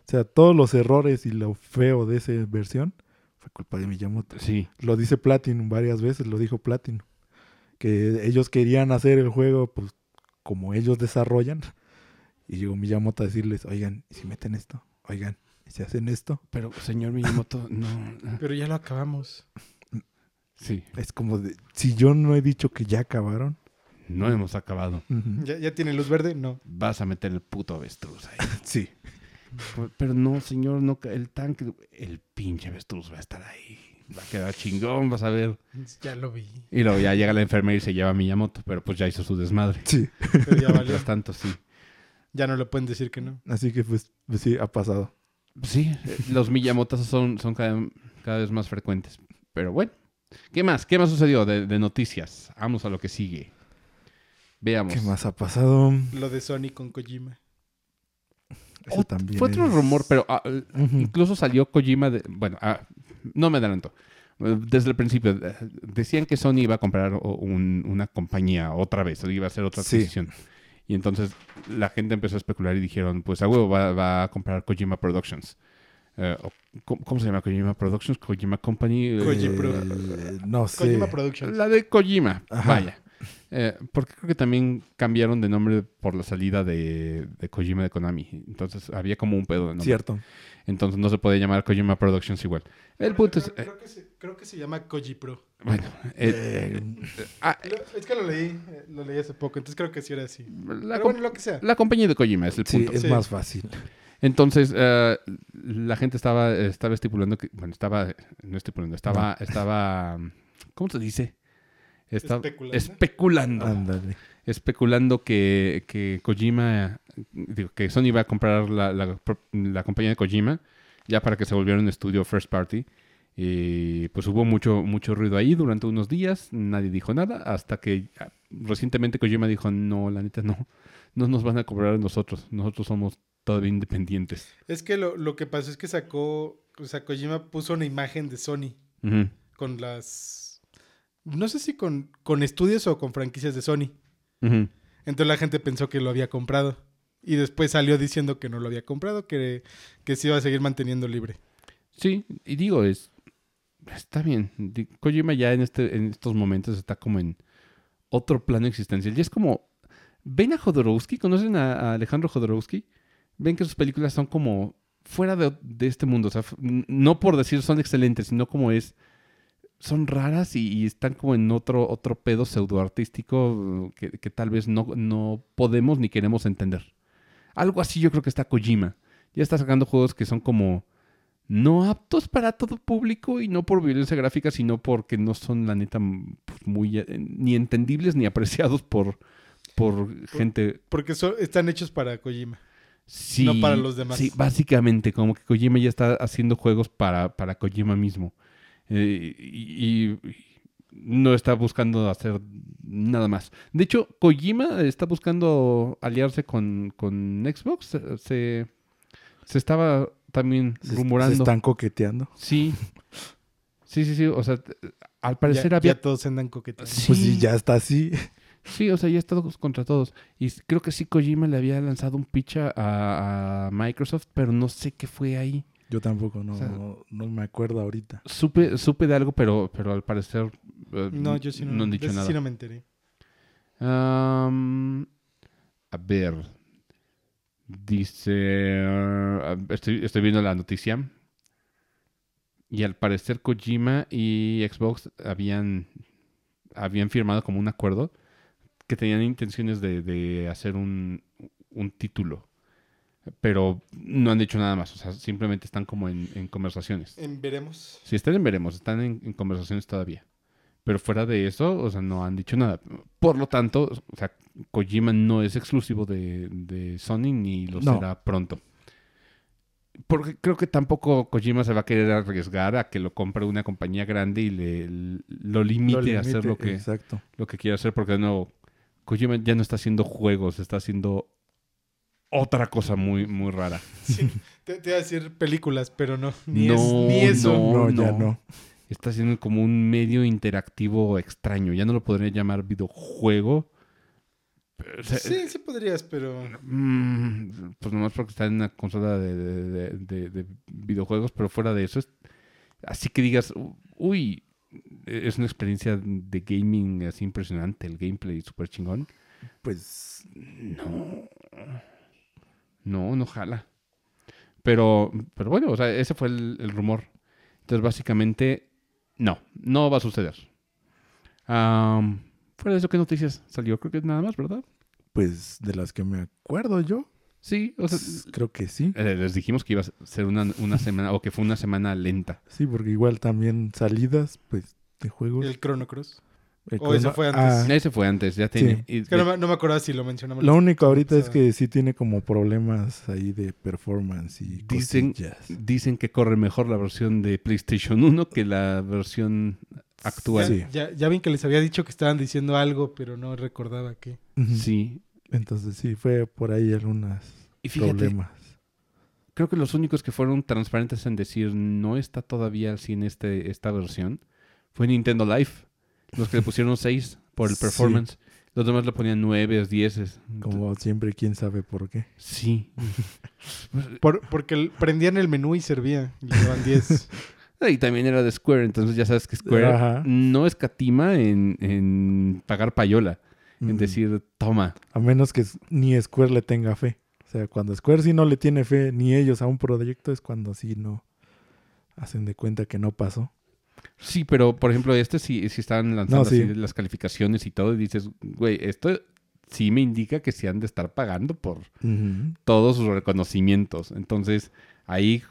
sea, todos los errores y lo feo de esa versión fue culpa de Miyamoto. Sí. Lo dice Platinum varias veces, lo dijo Platinum. Que ellos querían hacer el juego, pues, como ellos desarrollan. Y llegó Miyamoto a decirles, oigan, ¿y si meten esto? Oigan, ¿y si hacen esto? Pero, señor Miyamoto, no. Pero ya lo acabamos. Sí, Es como de, si yo no he dicho que ya acabaron. no hemos acabado. ¿Ya, ya tiene luz verde? No. Vas a meter el puto avestruz ahí. Sí. Pero no, señor, no, el tanque, el pinche avestruz va a estar ahí. Va a quedar chingón, vas a ver. Ya lo vi. Y luego ya llega la enfermera y se lleva a Miyamoto, pero pues ya hizo su desmadre. Sí. Pero ya valió. Mientras tanto, sí. Ya no le pueden decir que no. Así que pues, pues sí, ha pasado. Sí, eh, los Miyamotos son, son cada, cada vez más frecuentes. Pero bueno, ¿qué más? ¿Qué más sucedió de, de noticias? Vamos a lo que sigue. Veamos. ¿Qué más ha pasado? Lo de Sony con Kojima. Eso Ot- también Fue otro rumor, pero ah, incluso salió Kojima de... Bueno, ah, no me adelanto. Desde el principio eh, decían que Sony iba a comprar un- una compañía otra vez, o iba a hacer otra Sí. adquisición. Y entonces la gente empezó a especular y dijeron, pues a huevo va, va a comprar Kojima Productions. Eh, ¿cómo, cómo se llama Kojima Productions? Kojima Company. Koji. Eh, no sé. Kojima Productions. la de Kojima, Ajá. vaya. Eh, porque creo que también cambiaron de nombre por la salida de, de Kojima de Konami. Entonces había como un pedo de nombre. Cierto. Entonces no se puede llamar Kojima Productions igual. El punto es... Creo, eh, creo que se, creo que se llama Koji Pro. bueno, eh, Eh, ah, Es que lo leí, lo leí hace poco, entonces creo que sí era así. la, Pero com- bueno, lo que sea. la compañía de Kojima es el sí, punto. es Sí. más fácil. Entonces, eh, la gente estaba, estaba estipulando que... Bueno, estaba... No estipulando, estaba... estaba ¿Cómo se dice? Estaba Especulando. especulando. Ándale. especulando que, que Kojima, digo, que Sony iba a comprar la, la, la compañía de Kojima ya para que se volviera un estudio first party. Y pues hubo mucho, mucho ruido ahí durante unos días, nadie dijo nada, hasta que recientemente Kojima dijo, no, la neta no, no nos van a cobrar a nosotros, nosotros somos todavía independientes. Es que lo, lo que pasó es que sacó, o sea, Kojima puso una imagen de Sony con las, no sé si con, con estudios o con franquicias de Sony. Entonces la gente pensó que lo había comprado. Y después salió diciendo que no lo había comprado, que, que se iba a seguir manteniendo libre. Sí, y digo, es está bien. Kojima ya en este en estos momentos está como en otro plano existencial. Y es como ven a Jodorowsky, ¿conocen a, a Alejandro Jodorowsky? Ven que sus películas son como fuera de, de este mundo, o sea, no por decir son excelentes, sino como es son raras y, y están como en otro otro pedo pseudoartístico que, que tal vez no, no podemos ni queremos entender. Algo así yo creo que está Kojima. Ya está sacando juegos que son como no aptos para todo público y no por violencia gráfica, sino porque no son, la neta, pues, muy eh, ni entendibles ni apreciados por, por gente. Porque so- están hechos para Kojima. Sí, no para los demás. Sí, básicamente, como que Kojima ya está haciendo juegos para, para Kojima mismo. Eh, y, y no está buscando hacer nada más. De hecho, Kojima está buscando aliarse con, con Xbox. Se, se, se estaba también Se, rumorando. se están coqueteando. Sí. Sí, sí, sí. O sea, al parecer ya, había. ya todos andan coqueteando. Sí. Pues sí, ya está así. Sí, o sea, ya está todos contra todos. Y creo que sí, Kojima le había lanzado un pitch a, a Microsoft, pero no sé qué fue ahí. Yo tampoco, no, O sea- no me acuerdo ahorita. Supe, supe de algo, pero, pero al parecer. eh, No, yo sí no, han de dicho ese nada. sí no me enteré. A ver. Dice. ah, estoy, estoy viendo la noticia. Y al parecer Kojima y Xbox habían, habían firmado como un acuerdo que tenían intenciones de, de hacer un, un título. Pero no han dicho nada más. O sea, simplemente están como en, en conversaciones. En veremos. Si están en veremos, están en, en conversaciones todavía. Pero fuera de eso, o sea, no han dicho nada. Por lo tanto, o sea, Kojima no es exclusivo de, de Sony ni lo No. será pronto. Porque creo que tampoco Kojima se va a querer arriesgar a que lo compre una compañía grande y le, lo limite Lo a hacer lo que, Exacto. lo que quiere hacer. Porque no, Kojima ya no está haciendo juegos, está haciendo otra cosa muy, muy rara. Sí, te, te iba a decir películas, pero no. Ni, No, es, ni eso. no. No, ya no. está haciendo como un medio interactivo extraño. Ya no lo podría llamar videojuego. Pero, o sea, Sí, sí podrías, pero... mm, pues nomás porque está en una consola de, de- de- de- de videojuegos, pero fuera de eso es así que digas, uy, es una experiencia de gaming así impresionante, el gameplay súper chingón. Pues No, no, no jala. Pero, pero bueno, o sea, ese fue el, el rumor. Entonces, básicamente, no, no va a suceder. Am, fuera de eso, ¿qué noticias salió? Creo que nada más, ¿verdad? Pues de las que me acuerdo yo, Sí, o sea, creo que sí. eh, les dijimos que iba a ser una, una semana, o que fue una semana lenta. Sí, porque igual también salidas, pues, de juegos. El Chrono Cross. O ese fue antes. Ah, Ese fue antes, ya tiene. y- Es que no, me- no me acordaba si lo mencionamos. lo único ahorita es que sí tiene como problemas ahí de performance y Dicen- cosillas. dicen que corre mejor la versión de PlayStation 1 que la versión actual. Sí. Ya, ya ven que les había dicho que estaban diciendo algo, pero no recordaba qué. Sí. Entonces sí, fue por ahí algunos Y fíjate, problemas. creo que los únicos que fueron transparentes en decir no está todavía así en este, esta versión fue Nintendo Live. Los que le pusieron 6 por el Sí. performance. Los demás le ponían 9, 10. Como siempre, quién sabe por qué. Sí. Por, porque el- prendían el menú y servía. Y le daban 10. Y también era de Square, entonces ya sabes que Square Ajá. no escatima en, en pagar payola. En Ujú. decir, toma. A menos que ni Square le tenga fe. O sea, cuando Square sí no le tiene fe, ni ellos a un proyecto, es cuando sí no hacen de cuenta que no pasó. Sí, pero por ejemplo, este sí, sí estaban lanzando No, sí. así las calificaciones y todo. Y dices, güey, esto sí me indica que se han de estar pagando por todos sus reconocimientos. Entonces, ahí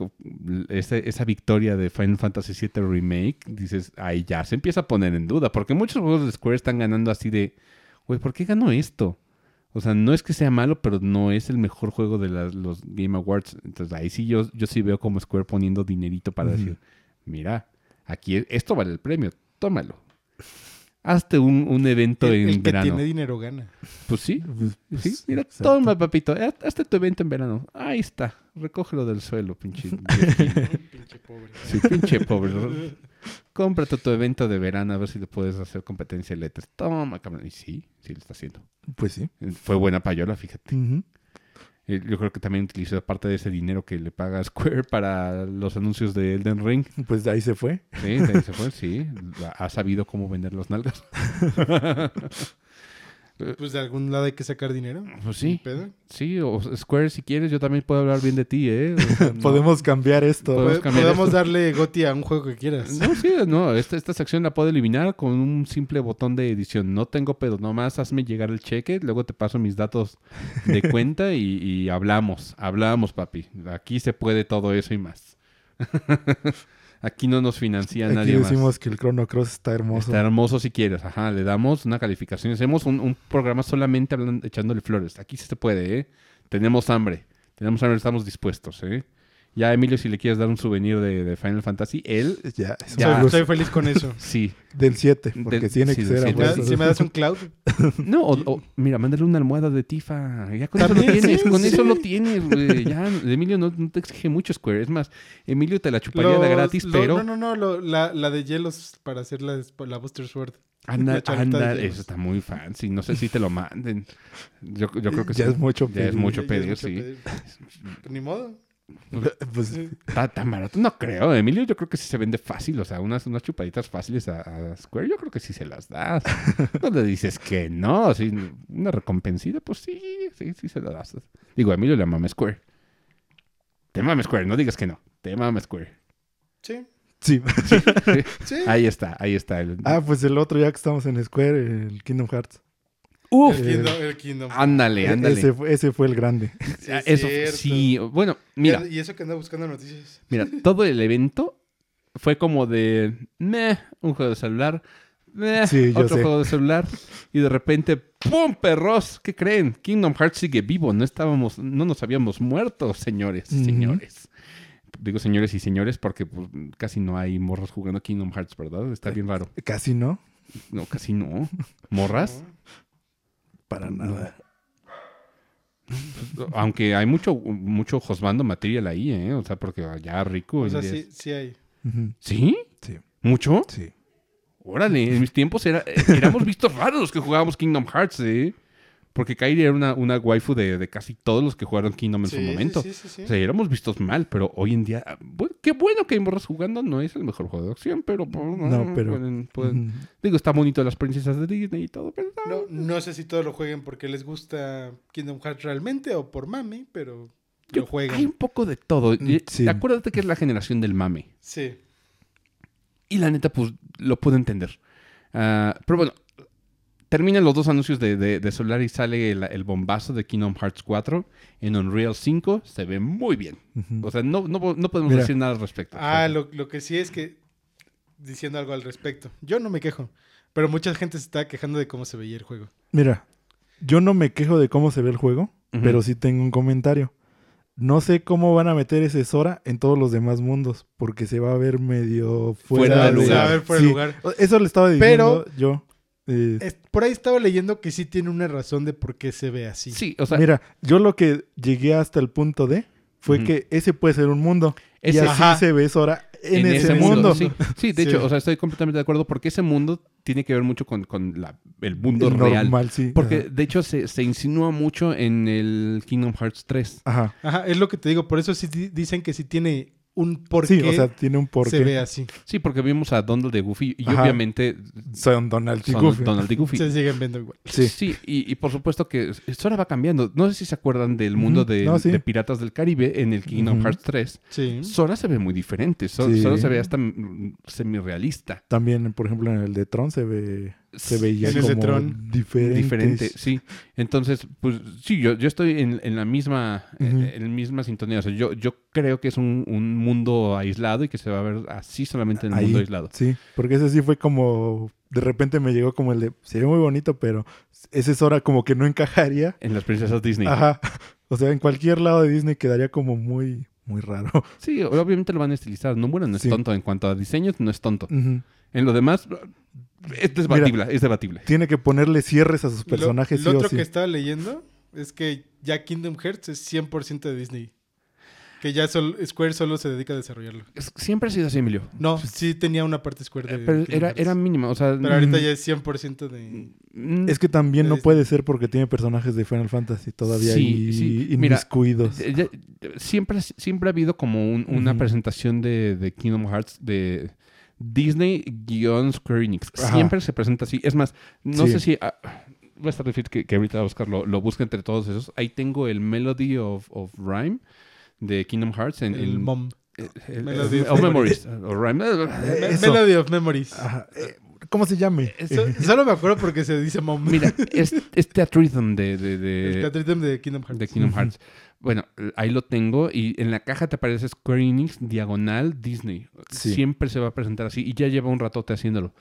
esa victoria de Final Fantasy VII Remake, dices, ahí ya se empieza a poner en duda. Porque muchos juegos de Square están ganando así de, güey, ¿por qué ganó esto? O sea, no es que sea malo, pero no es el mejor juego de los Game Awards. Entonces, ahí sí yo, yo sí veo como Square poniendo dinerito para decir, mira, aquí esto vale el premio, tómalo. Hazte un, un evento el, en el que verano. tiene dinero gana. Pues sí, Pues, pues, Sí, mira, exacto. toma, papito, haz- hazte tu evento en verano. Ahí está, recógelo del suelo, pinche. Pinche pobre. sí, pinche pobre. Cómprate tu evento de verano a ver si le puedes hacer competencia de letras. Toma, cabrón. Y sí, sí lo está haciendo. Pues sí. Fue buena payola, fíjate. Eh, Yo creo que también utilizó parte de ese dinero que le paga Square para los anuncios de Elden Ring. Pues de ahí se fue. Sí, de ahí se fue, sí. Ha sabido cómo vender las nalgas. Pues de algún lado hay que sacar dinero. Pues sí. ¿Pedo? Sí, o Square, si quieres, yo también puedo hablar bien de ti, ¿eh? O sea, no- Podemos cambiar esto. Podemos Pod- cambiar Podemos esto. darle goti a un juego que quieras. No, sí, no, esta, esta sección la puedo eliminar con un simple botón de edición. No tengo pedo, nomás hazme llegar el cheque, luego te paso mis datos de cuenta y, y hablamos, hablamos, papi. Aquí se puede todo eso y más. Aquí no nos financia Aquí nadie decimos más. que el Chrono Cross está hermoso. Está hermoso si quieres, ajá, le damos una calificación. Hacemos un, un programa solamente hablando, echándole flores. Aquí sí se puede, ¿eh? Tenemos hambre, tenemos hambre, estamos dispuestos, ¿eh? Ya, Emilio, si le quieres dar un souvenir de, de Final Fantasy, él Ya, Ya. Soy, gusta. feliz con eso. sí. Del 7, porque Del- tiene sí, que ser. Me si me das un cloud, No, o, o- mira, mándale una almohada de Tifa. Ya con eso lo tienes, sí, con sí. eso lo tienes, güey. Ya, Emilio no, no te exige mucho Square. Es más, Emilio te la chuparía de gratis, lo- pero No, no, no, lo- la, la de hielos para hacer la, la Buster Sword. anda, anda, eso está muy fancy. No sé si te lo manden. Yo, yo creo que Ya sí. es mucho Ya es pedir. mucho Ya- ya pedir, es mucho sí. pedir. Ni modo. Pues, tan barato. No creo. Emilio, yo creo que sí se vende fácil. O sea, unas, unas chupaditas fáciles a, a Square, yo creo que sí se las das. No le dices que no. Así, una recompensita, pues sí, sí, sí se la das. Digo, a Emilio le mama Square. Te mama Square, no digas que no. Te mama Square. Sí. sí. Sí. Ahí está, ahí está. El... Ah, pues el otro, ya que estamos en Square, el Kingdom Hearts. Uf, el Kingdom. El Kingdom. ándale, ándale. E-, Ese, fue- ese fue el grande. Sí, Ah, es Eso, cierto. sí. Bueno, mira, Y eso que anda buscando noticias. mira, todo el evento fue como de, meh, un juego de celular, meh, Sí, yo otro sé. juego de celular, y de repente, ¡pum, perros! ¿Qué creen? Kingdom Hearts sigue vivo, no estábamos, no nos habíamos muerto, señores, Ujú. señores. Digo señores y señores porque pues, casi no hay morras jugando Kingdom Hearts, ¿verdad? Está bien raro. Casi no, No, casi no. ¿Morras? Para nada. Aunque hay mucho, mucho Josbando material ahí, ¿eh? O sea, porque allá rico. O sea, sí, sí hay. ¿Sí? Sí, ¿Mucho? sí. Órale, en mis tiempos era, eh, éramos vistos raros los que jugábamos Kingdom Hearts, ¿eh? Porque Kairi era una, una waifu de, de casi todos los que jugaron Kingdom en Sí, su momento. Sí, sí, sí. O sea, éramos vistos mal, pero hoy en día, bueno, qué bueno que hay morras jugando, no es el mejor juego de acción, pero, pues, No, pero- pueden- pueden- Ujú. digo, está bonito las princesas de Disney y todo, pero No, no sé si todos lo jueguen porque les gusta Kingdom Hearts realmente o por mami, pero yo- lo juegan. hay un poco de todo. Mm. Acuérdate que es la generación del mame. Sí. Y la neta, pues lo puedo entender. Ah, pero bueno, terminan los dos anuncios de, de, de celular y sale el, el bombazo de Kingdom Hearts 4 en Unreal 5. Se ve muy bien. O sea, no, no, no podemos Mira. decir nada al respecto. Ah, lo, lo que sí es que, diciendo algo al respecto, yo no me quejo, pero mucha gente se está quejando de cómo se veía el juego. Mira, yo no me quejo de cómo se ve el juego, pero sí tengo un comentario. No sé cómo van a meter ese Sora en todos los demás mundos, porque se va a ver medio fuera, Fuera de Se lugar. va a ver fuera Sí, de lugar. Eso le estaba diciendo yo. Eh, por ahí estaba leyendo que sí tiene una razón de por qué se ve así. Sí, o sea, Mira, yo lo que llegué hasta el punto de fue que ese puede ser un mundo. ese- y así Ajá. se ve Sora en, ese, mundo. Sí, sí, de Sí. hecho, o sea, estoy completamente de acuerdo porque ese mundo tiene que ver mucho con, con la- el mundo El real. normal, sí. Porque Ajá. de hecho se, se insinúa mucho en el Kingdom Hearts 3. Ajá. Ajá, es lo que te digo, por eso sí di- dicen que sí tiene un porqué Sí, o sea, tiene un porqué. se ve así. Sí, porque vimos a Donald de Goofy y Ajá. obviamente Son Donald y son Goofy. Donald y Goofy. Se siguen viendo igual. Sí. Sí, y, y por supuesto que Sora va cambiando. No sé si se acuerdan del mundo de, No, sí. de Piratas del Caribe en el Kingdom. Hearts 3. Sí. Sora se ve muy diferente. So- Sí. Sora se ve hasta mm, semi-realista. También, por ejemplo, en el de Tron se ve se veía En como Tron. diferente. Diferente, sí. Entonces, pues sí, yo, yo estoy en, en la misma Ujú. eh, en la misma sintonía. O sea, yo, yo creo que es un, un mundo aislado y que se va a ver así solamente en el Ahí, mundo aislado. Sí, porque ese sí fue como... De repente me llegó como el de... Se ve muy bonito, pero ese Sora como que no encajaría. En las princesas Disney. Ajá. O sea, en cualquier lado de Disney quedaría como muy, muy raro. Sí, obviamente lo van a estilizar. No, bueno, no es Sí. tonto. En cuanto a diseños, no es tonto. En lo demás, es debatible, es debatible. Tiene que ponerle cierres a sus Lo- personajes Lo, sí o otro sí. que estaba leyendo es que ya Kingdom Hearts es 100% de Disney. Que ya sol- Square solo se dedica a desarrollarlo. Es- Siempre ha sido así, Emilio. No, sí tenía una parte Square de Eh, Pero era, era mínima, o sea... Pero ahorita Mm. ya es 100% de... mm, Es que también no Disney. puede ser porque tiene personajes de Final Fantasy todavía Sí, ahí sí. Inmiscuidos. eh, ya- siempre, siempre ha habido como un- una presentación de, de Kingdom Hearts de Disney-Square Enix. Ajá. Siempre se presenta así. Es más, no Sí. sé si... ah, va a estar difícil que, que ahorita Oscar lo, lo busque entre todos esos. Ahí tengo el Melody of, of Rhyme de Kingdom Hearts en El el... mom. el- el- Melody el- of of Memories. Rhyme. Eh. Melody of Memories. Ajá. Eh, ¿Cómo se llame? Eso- solo me acuerdo porque se dice mom. Mira, es, es de, de, de- El de Kingdom Hearts. de Kingdom. Hearts. Bueno, ahí lo tengo y en la caja te aparece Square Enix diagonal Disney. Sí. Siempre se va a presentar así y ya lleva un ratote haciéndolo.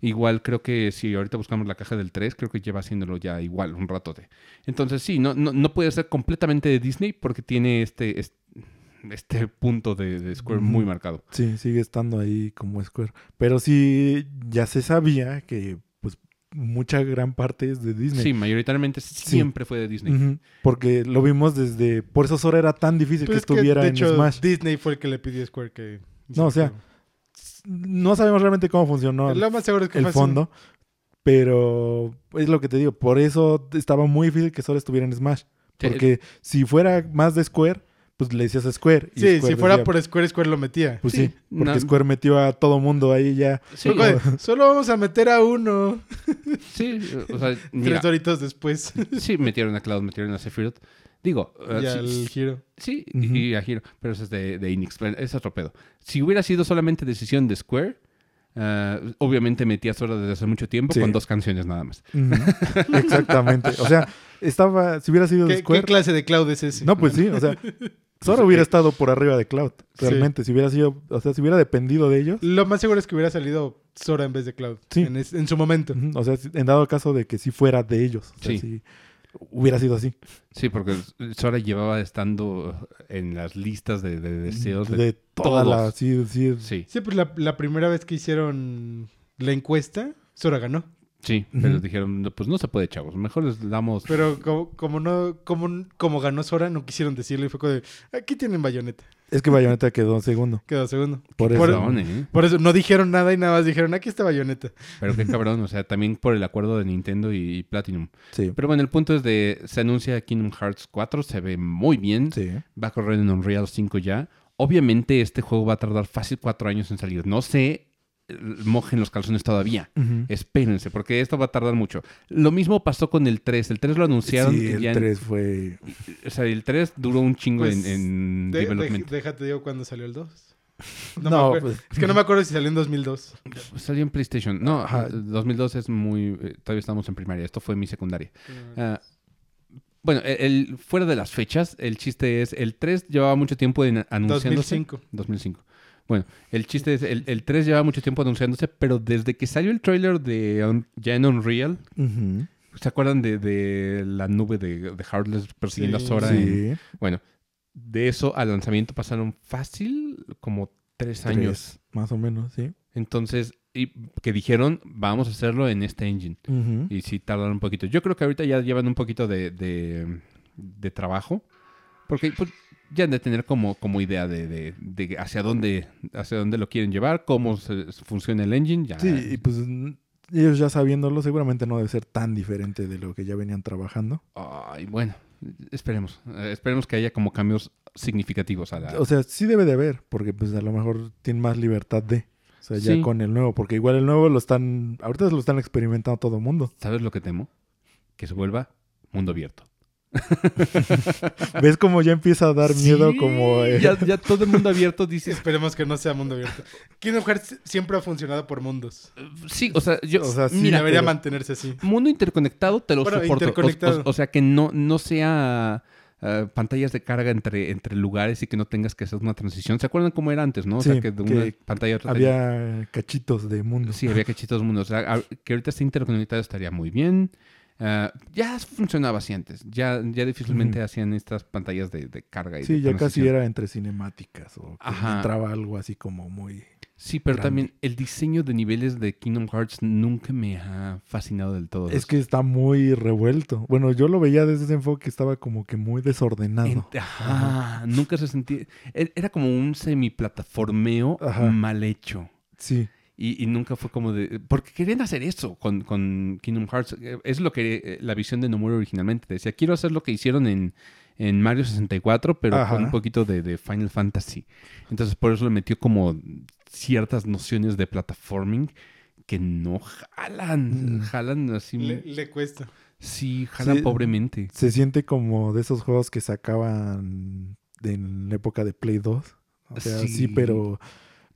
Igual creo que si ahorita buscamos la caja del 3, creo que lleva haciéndolo ya igual un ratote. Entonces sí, no, no, no puede ser completamente de Disney porque tiene este, es- este punto de, de Square muy marcado. Sí, sigue estando ahí como Square. Pero sí, ya se sabía que mucha gran parte es de Disney. Sí, mayoritariamente siempre fue de Disney. Porque lo vimos desde... Por eso Sora era tan difícil Pues que es que, estuviera de en hecho, Smash. Disney fue el que le pidió a Square que... No, o sea, No sabemos realmente cómo funcionó Lo más seguro es que el fondo. Pero es lo que te digo. Por eso estaba muy difícil que Sora estuviera en Smash. Sí, Porque si fuera más de Square, pues le decías a Square. y Sí, Square si fuera decía, por Square, Square lo metía. Pues Sí, sí, porque Square metió a todo mundo ahí ya. Sí, Solo vamos a meter a uno. sí, o sea, mira, Tres horitos después. sí metieron a Cloud, metieron a Sephiroth. Digo, y sí, al giro. sí, y a Hiro, pero eso es de, de pero es otro pedo. Si hubiera sido solamente decisión de Square, eh, obviamente metía Sora desde hace mucho tiempo Sí. con dos canciones nada más. Exactamente. O sea, estaba. Si hubiera sido de ¿Qué, Square. qué clase de cloud es ese? No, pues sí, o sea. Sora hubiera estado por arriba de Cloud. Sí. Realmente, si hubiera sido. O sea, si hubiera dependido de ellos. Lo más seguro es que hubiera salido Sora en vez de Cloud. Sí. En, es- en su momento. O sea, en dado caso de que sí fuera de ellos. O sea, Sí. si hubiera sido así. Sí, porque Sora llevaba estando en las listas de, de deseos de, de toda todos. la. Sí, sí. Sí, Sí, pues la, la primera vez que hicieron la encuesta, Sora ganó. Sí, pero dijeron, "No, pues no se puede, chavos, mejor les damos... Pero como, como no, como, como ganó Sora, no quisieron decirlo y fue como de, aquí tienen bayoneta. Es que Bayonetta quedó segundo. Quedó segundo. Por eso. Cabrón, ¿eh? Por eso no dijeron nada y nada más dijeron, aquí está bayoneta. Pero qué cabrón, o sea, también por el acuerdo de Nintendo y, y Platinum. Sí. Pero bueno, el punto es de, se anuncia Kingdom Hearts 4, se ve muy bien, Sí. va a correr en Unreal 5 ya. Obviamente este juego va a tardar fácil cuatro años en salir. No sé, mojen los calzones todavía. Ujú. Espérense, porque esto va a tardar mucho. Lo mismo pasó con el 3. El 3 lo anunciaron. Sí, el ya en- 3 fue. o sea, el 3 duró un chingo Pues, en, en De- de- development. déjate digo cuándo salió el 2. No, No, pues, Es que no me acuerdo si salió en 2002. Salió en PlayStation. No, Ajá. 2002 es muy... eh, todavía estamos en primaria. Esto fue mi secundaria. Ah, bueno, el, el- fuera de las fechas, el chiste es... El 3 llevaba mucho tiempo en, anunciándose. 2005. 2005. Bueno, el chiste es... El, el 3 llevaba mucho tiempo anunciándose, pero desde que salió el trailer de un- ya en Unreal... ¿Se acuerdan de, de la nube de, de Heartless persiguiendo Sí. a Sora? en- Sí. Bueno, de eso al lanzamiento pasaron fácil como tres años. Tres, más o menos, sí. Entonces, y que dijeron, vamos a hacerlo en este engine. Y sí tardaron un poquito. Yo creo que ahorita ya llevan un poquito de, de, de trabajo. Porque pues, ya han de tener como, como idea de, de- de hacia dónde hacia dónde lo quieren llevar, cómo se- funciona el engine. Ya, Sí, y pues ellos ya sabiéndolo, seguramente no debe ser tan diferente de lo que ya venían trabajando. Ay, bueno, esperemos. Eh, esperemos que haya como cambios significativos a la... O sea, sí debe de haber, porque pues a lo mejor tienen más libertad de. O sea, ya Sí. con el nuevo, porque igual el nuevo lo están, ahorita lo están experimentando todo el mundo. ¿Sabes lo que temo? Que se vuelva mundo abierto. ¿Ves cómo ya empieza a dar miedo Sí, como... eh, Ya, ya todo el mundo abierto dice... Esperemos que no sea mundo abierto. Kingdom Hearts siempre ha funcionado por mundos. Sí, o sea, yo... O sea, sí, mira, Debería pero- mantenerse así. mundo interconectado te lo Bueno, soporto. O- interconectado. O, o sea, que no, no sea eh, pantallas de carga entre, entre lugares y que no tengas que hacer una transición. ¿Se acuerdan cómo era antes, no? O sea, que de una que pantalla a otra tenía- había cachitos de mundo. Sí, había cachitos mundos. O sea, que ahorita esté interconectado estaría muy bien. Ah, ya funcionaba así antes. Ya, ya difícilmente hacían estas pantallas de, de carga. Y Sí, de ya casi era entre cinemáticas o entraba algo así como muy... Sí, pero grande. también el diseño de niveles de Kingdom Hearts nunca me ha fascinado del todo. Es que está muy revuelto. Bueno, yo lo veía desde ese enfoque que estaba como que muy desordenado. Ent- Ajá, nunca se sentía. e- Era como un semiplataformeo mal hecho. Sí, Y, y nunca fue como de. Porque querían hacer eso con, con Kingdom Hearts. Eh, Es lo que eh, la visión de Nomura originalmente decía. Quiero hacer lo que hicieron en, en Mario 64, pero Ajá. con un poquito de, de Final Fantasy. Entonces, por eso le metió como ciertas nociones de platforming que no jalan. Jalan así. Le, le cuesta. Sí, jalan Sí. pobremente. se siente como de esos juegos que sacaban en la época de Play 2. O sea, sí, Sí. pero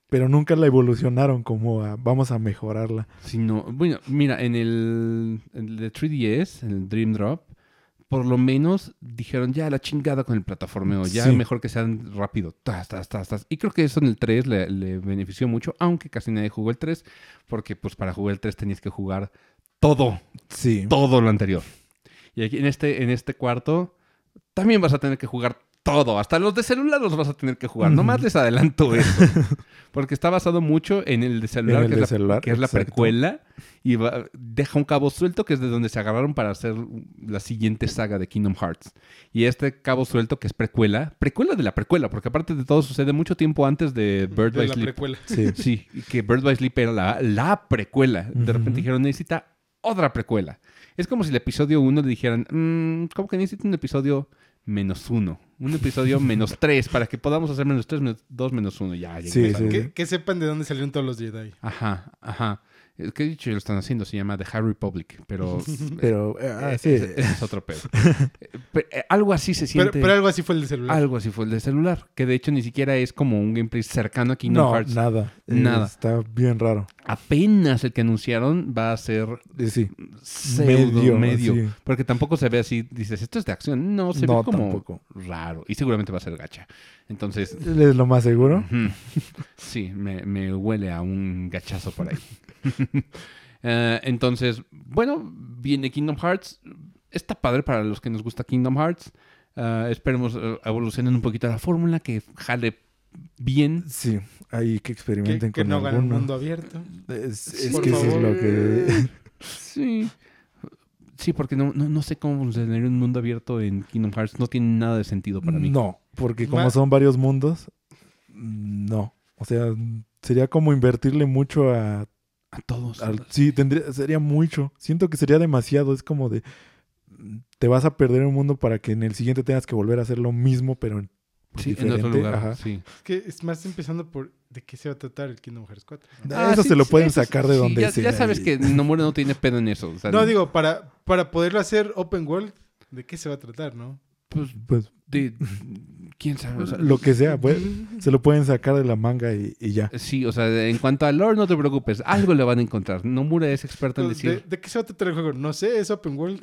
pero nunca la evolucionaron como a, vamos a mejorarla. Sí, no. Bueno, mira, en el, en el de 3DS, en el Dream Drop, por lo menos dijeron ya la chingada con el plataformeo, ya Sí. mejor que sean rápido. Tas, tas, tas, tas. Y creo que eso en el 3 le, le benefició mucho, aunque casi nadie jugó el 3, porque pues para jugar el 3 tenías que jugar todo, Sí. todo lo anterior. Y aquí en este, en este cuarto también vas a tener que jugar todo, hasta los de celular los vas a tener que jugar. Nomás les adelanto eso. Porque está basado mucho en el de celular, el que, de es la, celular, que es la precuela. Y va- deja un cabo suelto que es de donde se agarraron para hacer la siguiente saga de Kingdom Hearts. Y este cabo suelto que es precuela, precuela de la precuela, porque aparte de todo sucede mucho tiempo antes de Bird de by la Sleep. precuela. Sí. Sí, y que Bird by Sleep era la, la precuela. De repente dijeron, necesita otra precuela. Es como si el episodio 1 le dijeran, "Mm, ¿cómo que necesita un episodio menos uno? Un episodio menos tres para que podamos hacer menos tres, menos dos, menos uno. Ya, ya Sí. Que, que sepan de dónde salieron todos los Jedi. Ajá, ajá. Es que dicho, lo están haciendo, se llama The High Republic, pero... Pero, eh, ah, eh, sí. ese- ese es otro pedo. Eh, pero, eh, algo así se siente... pero algo así fue el de celular. Algo así fue el de celular, que de hecho ni siquiera es como un gameplay cercano a Kingdom no, Hearts. nada. Eh, Nada. Está bien raro. Apenas el que anunciaron va a ser Eh, Sí. pseudo medio. Medio, sí. Porque tampoco se ve así, dices, esto es de acción. No, se No, ve como tampoco. raro. Y seguramente va a ser gacha. Entonces, Es lo más seguro. sí, me, me huele a un gachazo por ahí. Eh, entonces, bueno, viene Kingdom Hearts. Está padre para los que nos gusta Kingdom Hearts. Eh, esperemos eh, evolucionen un poquito la fórmula, que jale bien. Sí. Ahí que que experimenten que con no gane un alguno. mundo abierto. Es, es por que eso es favor. lo que... Sí. Sí, porque no, no, no sé cómo funcionaría un mundo abierto en Kingdom Hearts. No tiene nada de sentido para mí. No, porque como Ma- son varios mundos, no. O sea, sería como invertirle mucho a... A todos. al- sí, tendría, sería mucho. Siento que sería demasiado. Es como de... Te vas a perder un mundo para que en el siguiente tengas que volver a hacer lo mismo, pero en, Sí, en otro lugar. Ajá. Sí. Es que es más empezando por de qué se va a tratar el Kingdom Hearts 4. ¿no? Ah, eso se lo pueden eso sacar de sí, donde ya, sea Ya sabes que Nomura no tiene pedo en eso. o sea, No, digo, para, para poderlo hacer open world, ¿de qué se va a tratar, no? Pues, Pues de, ¿Quién sabe? O sea, lo que sea, pues, se lo pueden sacar de la manga y, y ya. Sí, o sea, en cuanto a lore, no te preocupes. Algo le van a encontrar. Nomura es experto en Pues, ¿De, decir... de qué se va a tratar el juego? No sé, es open world.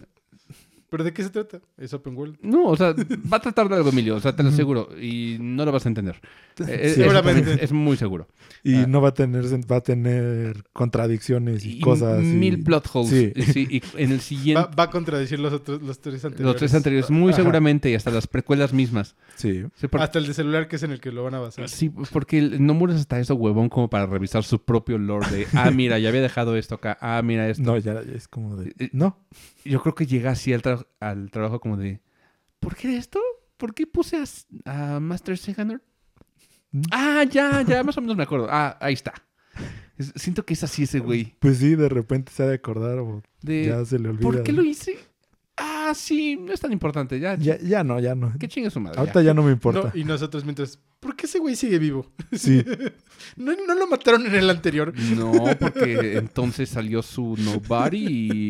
¿Pero de qué se trata? Es open world. No, o sea, va a tratar de algo, Emilio. O sea, te lo aseguro. Y no lo vas a entender. Eh, es- Seguramente. Es, es muy seguro. Y Ah. no va a tener va a tener contradicciones y, Y cosas. y- Mil plot holes. Sí. Sí, y en el siguiente... Va, va a contradecir los otros, los tres anteriores. Los tres anteriores, muy Ajá. seguramente, y hasta las precuelas mismas. Sí. Sí, por- Hasta el de celular que es en el que lo van a basar. sí, porque el Nomura es hasta eso huevón como para revisar su propio lore de, ah, mira, ya había dejado esto acá, ah, mira esto. No, ya es como de. Eh, No. Yo creo que llega así al, tra- al trabajo como de, ¿por qué esto? ¿Por qué puse a, a Master Seganer? Mm. Ah, ya, ya, más o menos me acuerdo. Ah, ahí está. Es- siento que es así ese güey. Pues sí, de repente se ha de acordar o De, ya se le olvida. ¿Por qué lo hice? Ah, sí, no es tan importante. Ya, Ya, ya no, ya no. que chingue su madre. Ahorita ya no me No, importa. y nosotros mientras, ¿por qué ese güey sigue vivo? Sí. ¿No, no lo mataron en el anterior? No, porque entonces salió su Nobody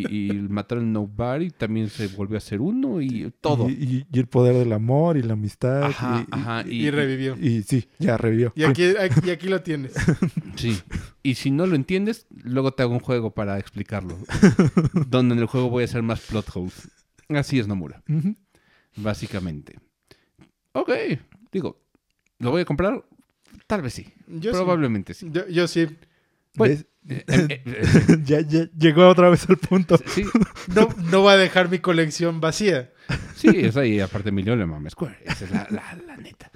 y, y mataron Nobody. También se volvió a ser uno y todo. Y, y- y el poder del amor y la amistad. Ajá, y, ajá. Y, revivió. Y, y sí, ya revivió. Y aquí, aquí, aquí lo tienes. Sí. Y si no lo entiendes, luego te hago un juego para explicarlo. donde en el juego voy a hacer más plot holes. Así es Nomura, básicamente. Ok, digo, ¿lo voy a comprar? Tal vez sí. Yo sí. Probablemente sí. Yo, yo sí. ¿Ves? Eh, eh, eh, ya, ya llegó otra vez al punto. sí, No, no va a dejar mi colección vacía. sí, es ahí. Aparte, Emilio le mama Square. Esa es la, la- la neta.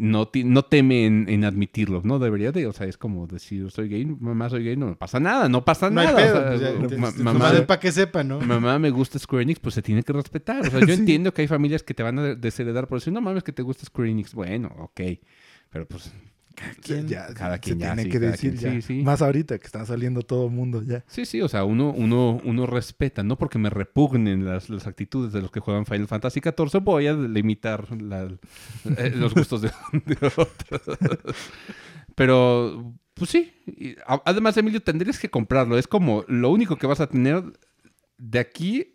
No, no teme en, en admitirlo, ¿no? Debería de. O sea, es como decir, soy gay, mamá, soy gay. No me pasa nada, no pasa No nada. pedo. o sea, pues ya, te- ma- te- mamá, para que sepa, ¿no? mamá me gusta Square Enix, pues se tiene que respetar. O sea, yo Sí. entiendo que hay familias que te van a desheredar por decir, no mames, que te gusta Square Enix. Bueno, ok. Pero pues, Cada se quien ya, tiene sí, que decir quien, ya. sí, sí. Más ahorita que está saliendo todo el mundo ya. sí, sí, o sea, uno, uno, uno respeta, no porque me repugnen las, las actitudes de los que juegan Final Fantasy XIV, voy a limitar la- eh, los gustos de, de otros. Pero, pues sí. Y a- además, Emilio, tendrías que comprarlo. Es como lo único que vas a tener de aquí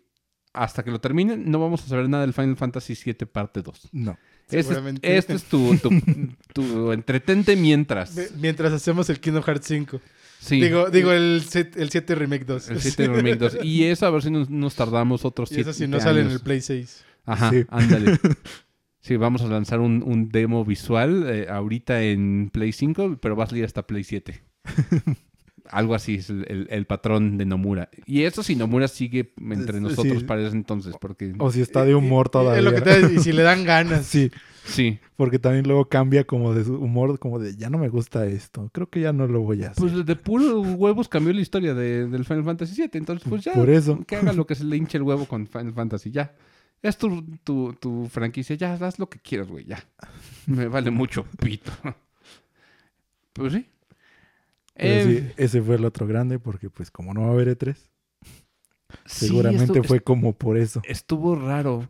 hasta que lo terminen. No vamos a saber nada del Final Fantasy VII parte 2. No. Este, Seguramente. este es tu, tu, tu entretente mientras. Mi- Mientras hacemos el Kingdom Hearts 5. Sí. Digo, digo el, set- el 7 Remake 2. El 7 Remake 2. Y eso a ver si nos, nos tardamos otros Y 7 eso si no sale en el Play 6. Ajá, Sí. ándale. Sí, vamos a lanzar un, un demo visual eh, ahorita en Play 5, pero va a salir hasta Play 7. algo así es el, el- el patrón de Nomura. Y eso si Nomura sigue entre Sí. nosotros para ese entonces, porque O si está de humor Es todavía. lo que te- y si le dan ganas. Sí, sí. porque también luego cambia como de su humor, como de ya no me gusta esto. Creo que ya no lo voy a hacer. Pues de puros huevos cambió la historia de- del Final Fantasy VII. Entonces, pues ya. Por eso. Que haga lo que se le hinche el huevo con Final Fantasy, ya. Es tu, tu, tu franquicia, ya, haz lo que quieras, güey, ya. Me vale mucho pito. Pues sí. Pero Eh, sí, ese fue el otro grande porque pues como no va a haber E3, sí, seguramente fue como por eso. Estuvo raro.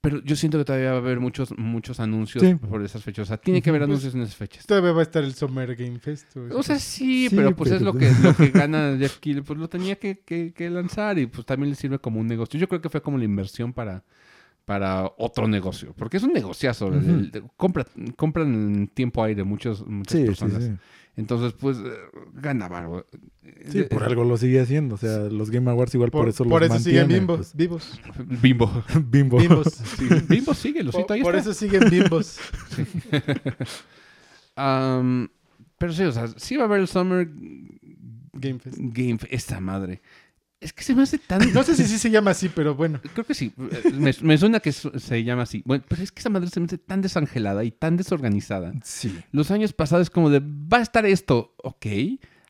Pero yo siento que todavía va a haber muchos, muchos anuncios Sí. por esas fechas. O sea, tiene que haber Pues, anuncios en esas fechas. Todavía va a estar el Summer Game Fest. o sea, sí, Sí, pero pues es lo que, lo que gana Jeff Keighley. Pues lo tenía que, que- que lanzar y pues también le sirve como un negocio. Yo creo que fue como la inversión para, para otro negocio. Porque es un negociazo. Ujú. El- el- compra- compran en tiempo aire muchos, muchas Sí, sí, personas. Entonces, pues, eh, gana barro. Sí, por algo lo sigue haciendo. O sea, los Game Awards igual por, por, eso por los eso siguen bimbos, vivos. Bimbo. pues. Bimbo. Bimbos. Sí, Bimbo sigue, lo por siento, ahí por está. eso siguen bimbos. Pero sí, o sea, sí va a haber el Summer Game Fest. Game Fest. Esta madre. Es que se me hace tan... No sé si sí se llama así, pero bueno. Creo que sí. Me, me suena que se llama así. Bueno, pero es que esa madre se me hace tan desangelada y tan desorganizada. Sí. Los años pasados es como de, va a estar esto, ok.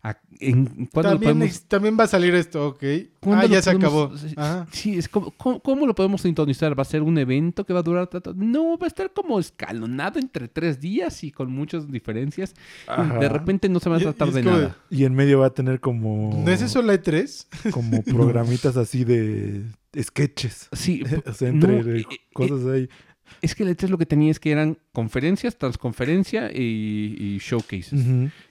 ¿A- ¿En cuándo lo También, podemos...? ex- también va a salir esto, ok. ¿Cuándo Ah, lo ya se podemos- acabó. sí, Ajá. Sí, es como, ¿cómo, cómo lo podemos sintonizar? ¿Va a ser un evento que va a durar? tanto? No, va a estar como escalonado entre tres días y con muchas diferencias. Ajá. De repente no se va a Y- y tratar de como nada. Y en medio va a tener como... ¿No es eso la E E3? Como programitas así de sketches. Sí, O sea, entre no, eh, cosas ahí. Es que el E3 lo que tenía es que eran conferencias, transconferencia y, y showcases.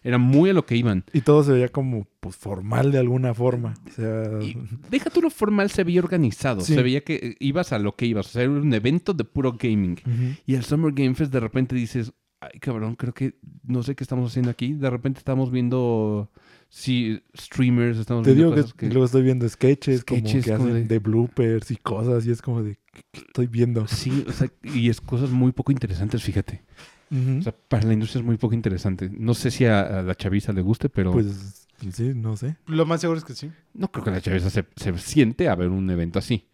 Era muy a lo que iban. Y todo se veía como pues formal de alguna forma. O sea, Y deja tú lo formal, se veía organizado. Sí. Se veía que eh, ibas a lo que ibas. O sea, era un evento de puro gaming. Y el Summer Game Fest de repente dices, ay cabrón, creo que no sé qué estamos haciendo aquí. De repente estamos viendo, sí, streamers, estamos te viendo digo que, cosas que... luego estoy viendo sketches, Sketches como que como hacen de- de... bloopers y cosas y es como de ¿qué estoy viendo. Sí, o sea, y es cosas muy poco interesantes, fíjate. O sea, para la industria es muy poco interesante. No sé si a, a la chaviza le guste, pero pues sí, no sé. Lo más seguro es que sí. no creo que la chaviza se, se siente a ver un evento así.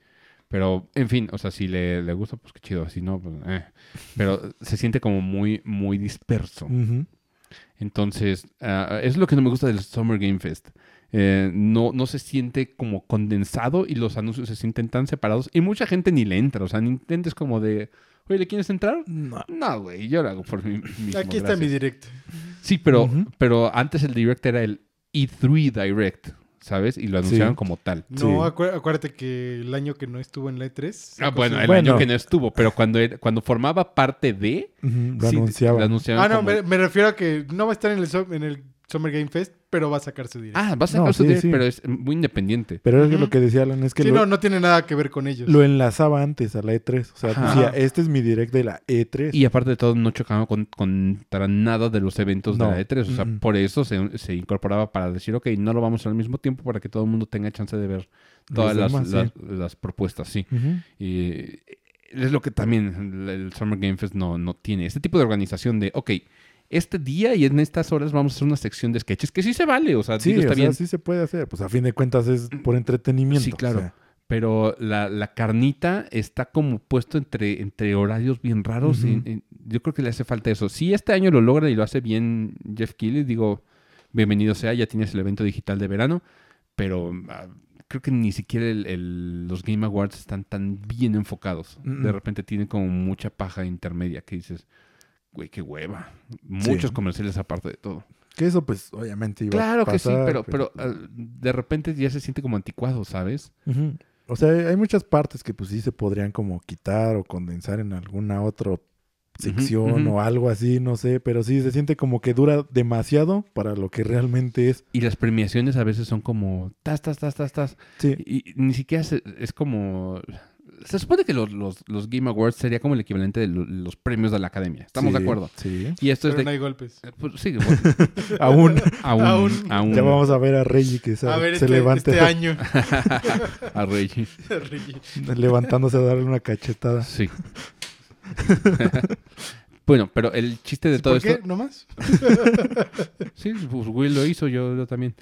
Pero, en fin, o sea, si le, le gusta, pues qué chido. Si no, pues, eh. Pero se siente como muy, muy disperso. Entonces, ah, es lo que no me gusta del Summer Game Fest. Eh, no, no se siente como condensado y los anuncios se sienten tan separados y mucha gente ni le entra. O sea, ni es como de, oye, ¿le quieres entrar? No. No, güey, yo lo hago por mí mismo. Aquí está mi gracias". directo. Sí, pero, pero antes el Direct era el E3 Direct, ¿sabes? Y lo anunciaron Sí. como tal. No, Sí. acué- acuérdate que el año que no estuvo en la E3. se Ah, bueno, el año que no estuvo, pero cuando, era- cuando formaba parte de... Lo sí, anunciaban. lo anunciaban Ah, no, como- me, me refiero a que no va a estar en el, en el Summer Game Fest, pero va a sacar su directo. Ah, va a sacar No, su sí, Direct, sí. pero es muy independiente. Pero es lo que decía Alan es que sí, lo, no, no tiene nada que ver con ellos. lo enlazaba antes a la E3. O sea, Ajá. decía, este es mi direct de la E E3. Y aparte de todo, no chocaba con, contra nada de los eventos No. de la E3. O sea, por eso se, se incorporaba para decir, ok, no lo vamos al mismo tiempo para que todo el mundo tenga chance de ver todas las, demás, sí. las- las propuestas, sí. Y es lo que también el, el Summer Game Fest no, no tiene. Este tipo de organización de, ok, este día y en estas horas vamos a hacer una sección de sketches, que sí se vale, o sea, Sí, digo, está o sea, bien. sí se puede hacer. Pues a fin de cuentas es por entretenimiento. Sí, claro. o sea. Pero la, la carnita está como puesto entre, entre horarios bien raros. y yo creo que le hace falta eso. Si este año lo logra y lo hace bien Jeff Keighley, digo, bienvenido sea, ya tienes el evento digital de verano. Pero ah, creo que ni siquiera el- el- los Game Awards están tan bien enfocados. De repente tienen como mucha paja intermedia que dices, güey, qué hueva. Muchos Sí. comerciales aparte de todo. Que eso, pues, obviamente iba Claro a que sí, pasar, pero, pero ah, de repente ya se siente como anticuado, ¿sabes? O sea, hay muchas partes que pues sí se podrían como quitar o condensar en alguna otra sección o algo así, no sé, pero sí se siente como que dura demasiado para lo que realmente es. Y las premiaciones a veces son como tas, tas, tas, tas, tas. Sí, Y, y ni siquiera se- es como... Se supone que los, los, los Game Awards sería como el equivalente de lo- los premios de la academia. ¿Estamos sí, de acuerdo? Sí. Y esto es de... no hay golpes. eh, pues, sí, bueno, Aún, aún, Aún. aún. ya vamos a ver a Reggie que se, A ver, se este, levante este año. a Reggie. Reggie. levantándose a darle una cachetada. Sí. Bueno, pero el chiste de todo ¿Por qué? esto... ¿No más? Sí, pues Will lo hizo, yo, yo también.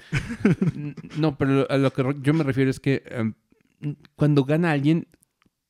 no, pero a lo que yo me refiero es que em, cuando gana alguien,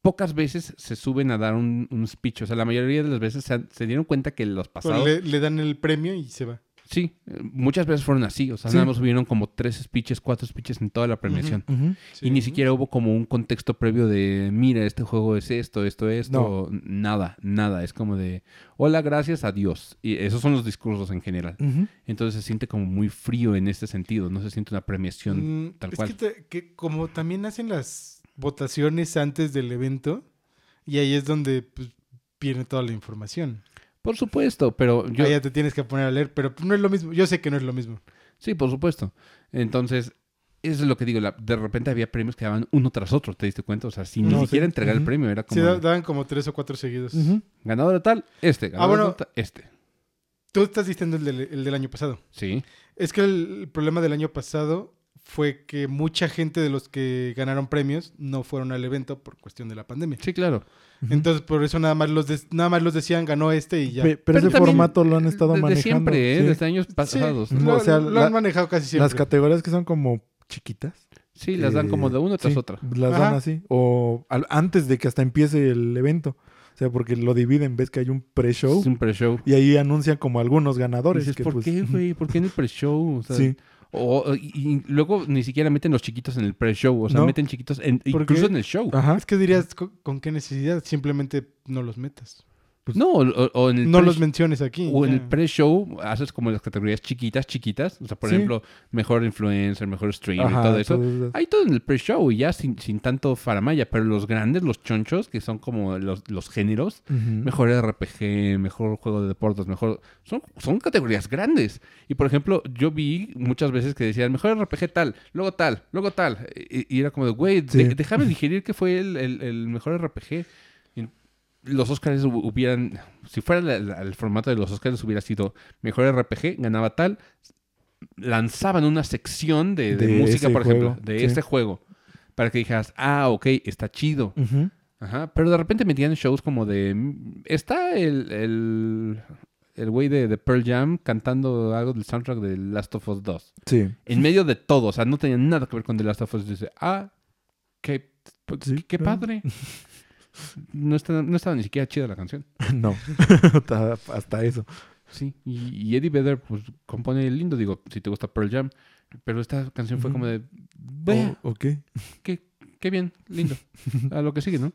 pocas veces se suben a dar un, un speech. O sea, la mayoría de las veces se, dieron cuenta que los pasados... Le, le dan el premio y se va. Sí, eh, muchas veces fueron así. O sea, Sí. nada más hubieron como tres speeches, cuatro speeches en toda la premiación. Sí. Y ni siquiera hubo como un contexto previo de, mira, este juego es esto, esto, esto. Nada, nada. Es como de, hola, gracias, adiós. Y esos son los discursos en general. Entonces se siente como muy frío en este sentido. No se siente una premiación Mm, tal es cual. Que como también hacen las votaciones antes del evento, y ahí es donde pues, viene toda la información. Por supuesto, pero yo... Ahí ya te tienes que poner a leer, pero no es lo mismo. Yo sé que no es lo mismo. Sí, por supuesto. Entonces, eso es lo que digo. la- de repente había premios que daban uno tras otro, ¿te diste cuenta? O sea, sin No, ni sí. siquiera entregar el premio. Era Sí, como, de, daban como tres o cuatro seguidos. Ganador de tal, este. Ganador bueno. de tal, este. Tú estás diciendo el del, el del año pasado. Sí. Es que el, el problema del año pasado fue que mucha gente de los que ganaron premios no fueron al evento por cuestión de la pandemia. Sí, claro. Entonces, por eso nada más los de- nada más los decían ganó este y ya. Pe- Pero, ese formato lo han estado desde manejando. siempre, ¿eh? sí. Desde años Sí, pasados. Lo, O sea, lo la- han manejado casi siempre. Las categorías que son como chiquitas. Sí, las dan eh, como de una tras sí, otra. Las dan así. O al- antes de que hasta empiece el evento. O sea, porque lo dividen, ves que hay un pre-show. Es un pre-show. Y ahí anuncian como algunos ganadores. Dices, que, ¿por pues, qué, güey? ¿Por qué en el pre-show? O sea, Sí. O- y, y luego ni siquiera meten los chiquitos en el pre-show. O sea, No. meten chiquitos en- ¿Por incluso qué? en el show. Ajá. Es que dirías, ¿con, con qué necesidad? Simplemente no los metas. No, o, o en el No pre- los menciones aquí. O en el pre-show haces como las categorías chiquitas, chiquitas. O sea, por Sí. ejemplo, mejor influencer, mejor streamer Ajá, y todo eso. todo eso. Hay todo en el pre-show y ya sin, sin tanto faramaya. Pero los grandes, los chonchos, que son como los, los géneros, mejor RPG, mejor juego de deportes, mejor... Son, son categorías grandes. Y por ejemplo, yo vi muchas veces que decían, mejor RPG tal, luego tal, luego tal. Y, y era como de, güey, Sí. de- déjame digerir que fue el, el- el mejor RPG. Los Oscars hu- hubieran... Si fuera la- la- el formato de los Oscars hubiera sido mejor RPG, ganaba tal. Lanzaban una sección de, de De música, por ejemplo, de sí. este juego. Para que dijeras, ah, ok, está chido. Ajá, pero de repente metían shows como de... Está el... el el güey de, de Pearl Jam cantando algo del soundtrack de Last of Us 2. Sí. En medio de todo, o sea, no tenía nada que ver con The Last of Us. Dice, ah, qué, Sí, qué padre. No, está- no estaba ni siquiera chida la canción. No. hasta, hasta eso. Sí, y, y Eddie Vedder, pues, compone lindo, digo, si te gusta Pearl Jam. Pero esta canción fue como de, vea, Oh, ok. qué, qué bien, lindo. A lo que sigue, ¿no?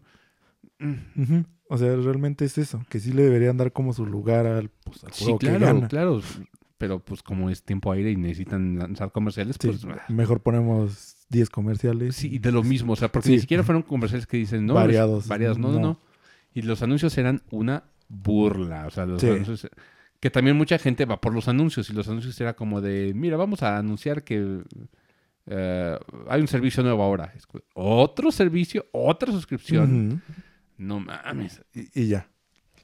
O sea, realmente es eso. Que sí le deberían dar como su lugar al, pues, al Sí, juego que claro, gana. claro. Pero pues como es tiempo aire y necesitan lanzar comerciales, Sí, pues... mejor ponemos 10 comerciales. Sí, y de lo mismo, o sea, porque Sí. ni siquiera fueron comerciales que dicen, no, Variados. variados, no, no, No. Y los anuncios eran una burla, o sea, los Sí. anuncios... Que también mucha gente va por los anuncios y los anuncios era como de, mira, vamos a anunciar que eh, hay un servicio nuevo ahora. Otro servicio, otra suscripción. No mames. y, y ya.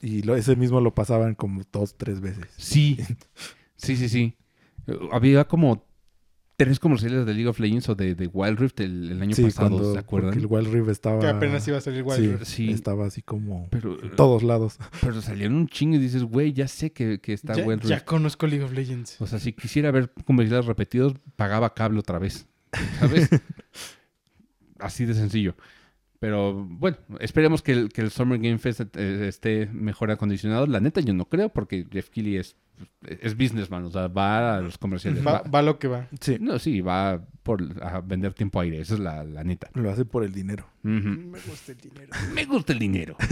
Y lo- ese mismo lo pasaban como dos, tres veces. Sí, sí, sí, sí. Había como tres comerciales de League of Legends o de, de Wild Rift el, el año sí, pasado, cuando ¿se acuerdan? porque el Wild Rift estaba... Que apenas iba a salir Wild sí, Rift. Sí. estaba así como Pero, en todos lados. pero salieron un chingo y dices, güey, ya sé que, que está Ya, Wild ya Rift. conozco League of Legends. O sea, si quisiera ver comerciales repetidos, pagaba cable otra vez. ¿Sabes? Así de sencillo. Pero bueno, esperemos que el, que el Summer Game Fest eh, esté mejor acondicionado. La neta, yo no creo, porque Jeff Keighley es, es businessman, o sea, va a los comerciales. Va, va- va lo que va. Sí, no, sí, va por, a vender tiempo aire, esa es la, la neta. lo hace por el dinero. Me gusta el dinero. Me gusta el dinero.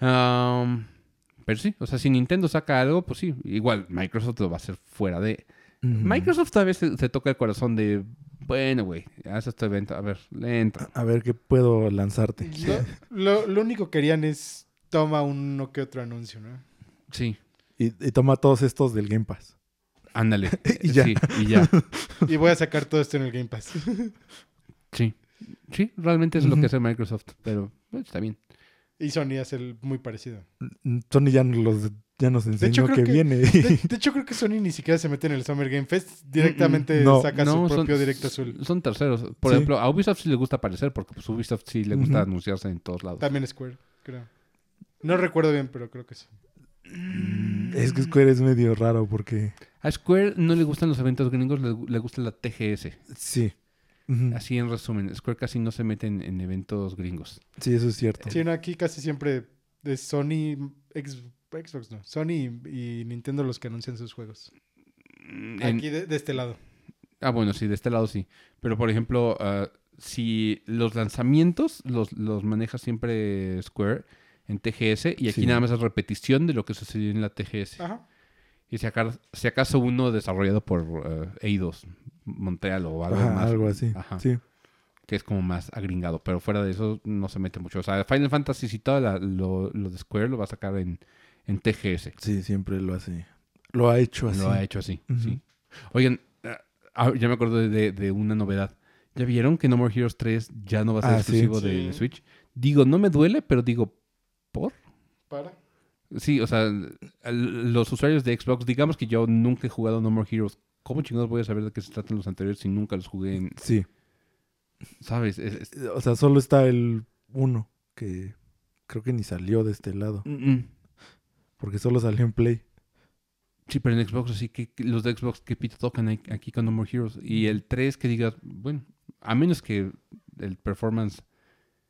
Um, pero sí, o sea, si Nintendo saca algo, pues sí, igual Microsoft lo va a hacer fuera de... Microsoft tal vez se, se toca el corazón de, bueno, güey, haz este evento, a ver, le entra. A ver qué puedo lanzarte. Lo, lo- lo único que harían es toma uno que otro anuncio, ¿no? Sí, Y, y toma todos estos del Game Pass. ándale. Y ya. Sí, y ya. Y voy a sacar todo esto en el Game Pass. Sí. Sí, realmente es lo que hace Microsoft, pero bueno, está bien. Y Sony hace el muy parecido. Sony ya los, ya nos enseñó hecho, creo que, que- viene. De, de hecho, creo que Sony ni siquiera se mete en el Summer Game Fest. Directamente No. saca No, su son- propio directo azul. Son terceros. Por Sí. ejemplo, a Ubisoft sí le gusta aparecer, porque pues Ubisoft sí le gusta anunciarse en todos lados. También Square, creo. No recuerdo bien, pero creo que sí. Es que Square es medio raro porque... A Square no le gustan los eventos gringos, le, le gusta la TGS. Sí. Así en resumen, Square casi no se mete en, en eventos gringos. Sí, eso es cierto. Sí, no, aquí casi siempre es Sony, X- Xbox no, Sony y, y Nintendo los que anuncian sus juegos. Mm, En- Aquí de, de este lado. Ah, bueno, sí, de este lado sí. Pero, por ejemplo, ah, si los lanzamientos los, los maneja siempre Square en TGS y aquí Sí. nada más es repetición de lo que sucedió en la TGS. Ajá. Y si acaso, si acaso uno desarrollado por ah, Eidos, Montreal o algo Ajá, más. algo así. Ajá. Sí. Que es como más agringado. Pero fuera de eso no se mete mucho. O sea, Final Fantasy si todo la- lo, lo de Square lo va a sacar en, en TGS. Sí, siempre lo hace. Lo ha hecho así. Lo ha hecho así, sí. Oigan, ah, ah, ya me acuerdo de, de una novedad. ¿Ya vieron que No More Heroes 3 ya no va a ser Ah, sí. exclusivo de Sí. Switch? Digo, no me duele, pero digo, ¿por? Para. Sí, o sea, los usuarios de Xbox, digamos que yo nunca he jugado No More Heroes. ¿Cómo chingados voy a saber de qué se tratan los anteriores si nunca los jugué en... Sí. ¿Sabes? Es- es- O sea, solo está el uno que creo que ni salió de este lado. Mm, mm. Porque solo salió en Play. Sí, pero en Xbox, así que los de Xbox que pito tocan aquí con No More Heroes. Y el 3 que digas, bueno, a menos que el performance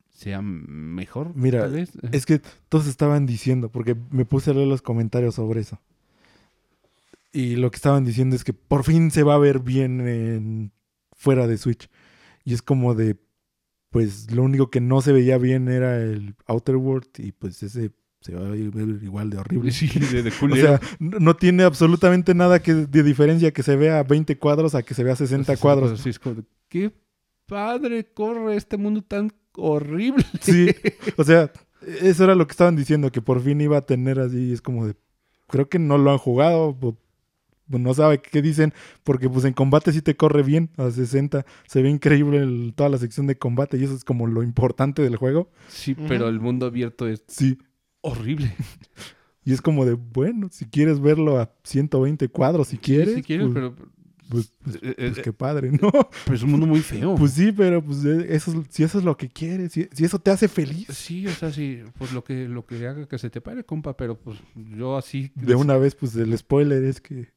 sea mejor, Mira, tal vez. Es que todos estaban diciendo, porque me puse a leer los comentarios sobre eso. Y lo que estaban diciendo es que por fin se va a ver bien en- fuera de Switch. Y es como de, pues lo único que no se veía bien era el Outer World y pues ese se va a ver igual de horrible. Sí, de, de O sea, no no tiene absolutamente nada que, de diferencia que se vea a 20 cuadros a que se vea a 60 Esas cuadros. sí, es como de, qué padre corre este mundo tan horrible. Sí, o sea, eso era lo que estaban diciendo, que por fin iba a tener así, es como de, creo que no lo han jugado, o no sabe qué dicen, porque pues en combate sí te corre bien a 60, se ve increíble el- toda la sección de combate y eso es como lo importante del juego, Sí, pero el mundo abierto es sí, horrible. y es como de, bueno, si quieres verlo a 120 cuadros, si quieres, si quieres, pues, pero, pues, pues- eh, pues eh, qué padre, ¿no? pero es un mundo muy feo. Pues sí, pero pues eh, eso, es- si eso es lo que quieres, si, si eso te hace feliz, sí, o sea, sí, pues lo que, lo que haga que se te pare, compa, pero pues yo así... de una vez, pues el spoiler es que...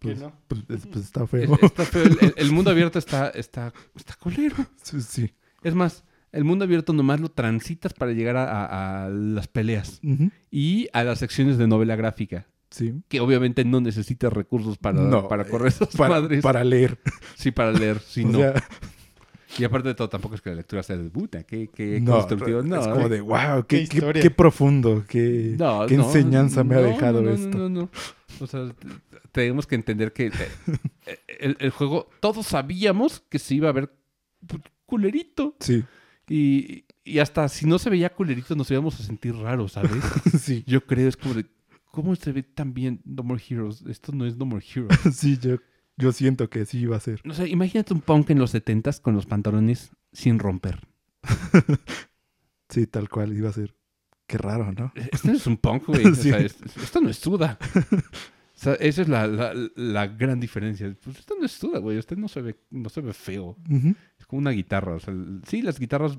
Que Pues, no. pues, es- pues, está es- feo. está feo. El, el- el mundo abierto está, está, está culero. Sí, sí. Es más, el mundo abierto nomás lo transitas para llegar a, a- a las peleas y a las secciones de novela gráfica. Sí. Que obviamente no necesitas recursos para, No, para eh, correr esas Para, madres. para leer. Sí, para leer, sí, o no. sea, Y aparte de todo, tampoco es que la lectura sea de puta, qué, qué no, constructivo. No, es como de wow, Qué qué, qué, profundo, qué, No, qué no, enseñanza me ha no, dejado esto. No, no, no. O sea, tenemos que entender que eh, el, el juego, todos sabíamos que se iba a ver pues, culerito. Sí, Y, y hasta si no se veía culerito, nos íbamos a sentir raros, ¿sabes? sí, Yo creo, es como de, ¿cómo se ve tan bien No More Heroes? Esto no es No More Heroes. sí, yo, yo siento que sí iba a ser. O sea, imagínate un punk en los 70s con los pantalones sin romper. Sí, tal cual iba a ser. Qué raro, ¿no? Esto no es un punk, güey. O sea, es- esto no es Suda. Sea, esa es la, la, la gran diferencia. Pues esto no es Suda, güey. Este no se ve, no se ve feo. Ujú. Es como una guitarra. O sea, sí, las guitarras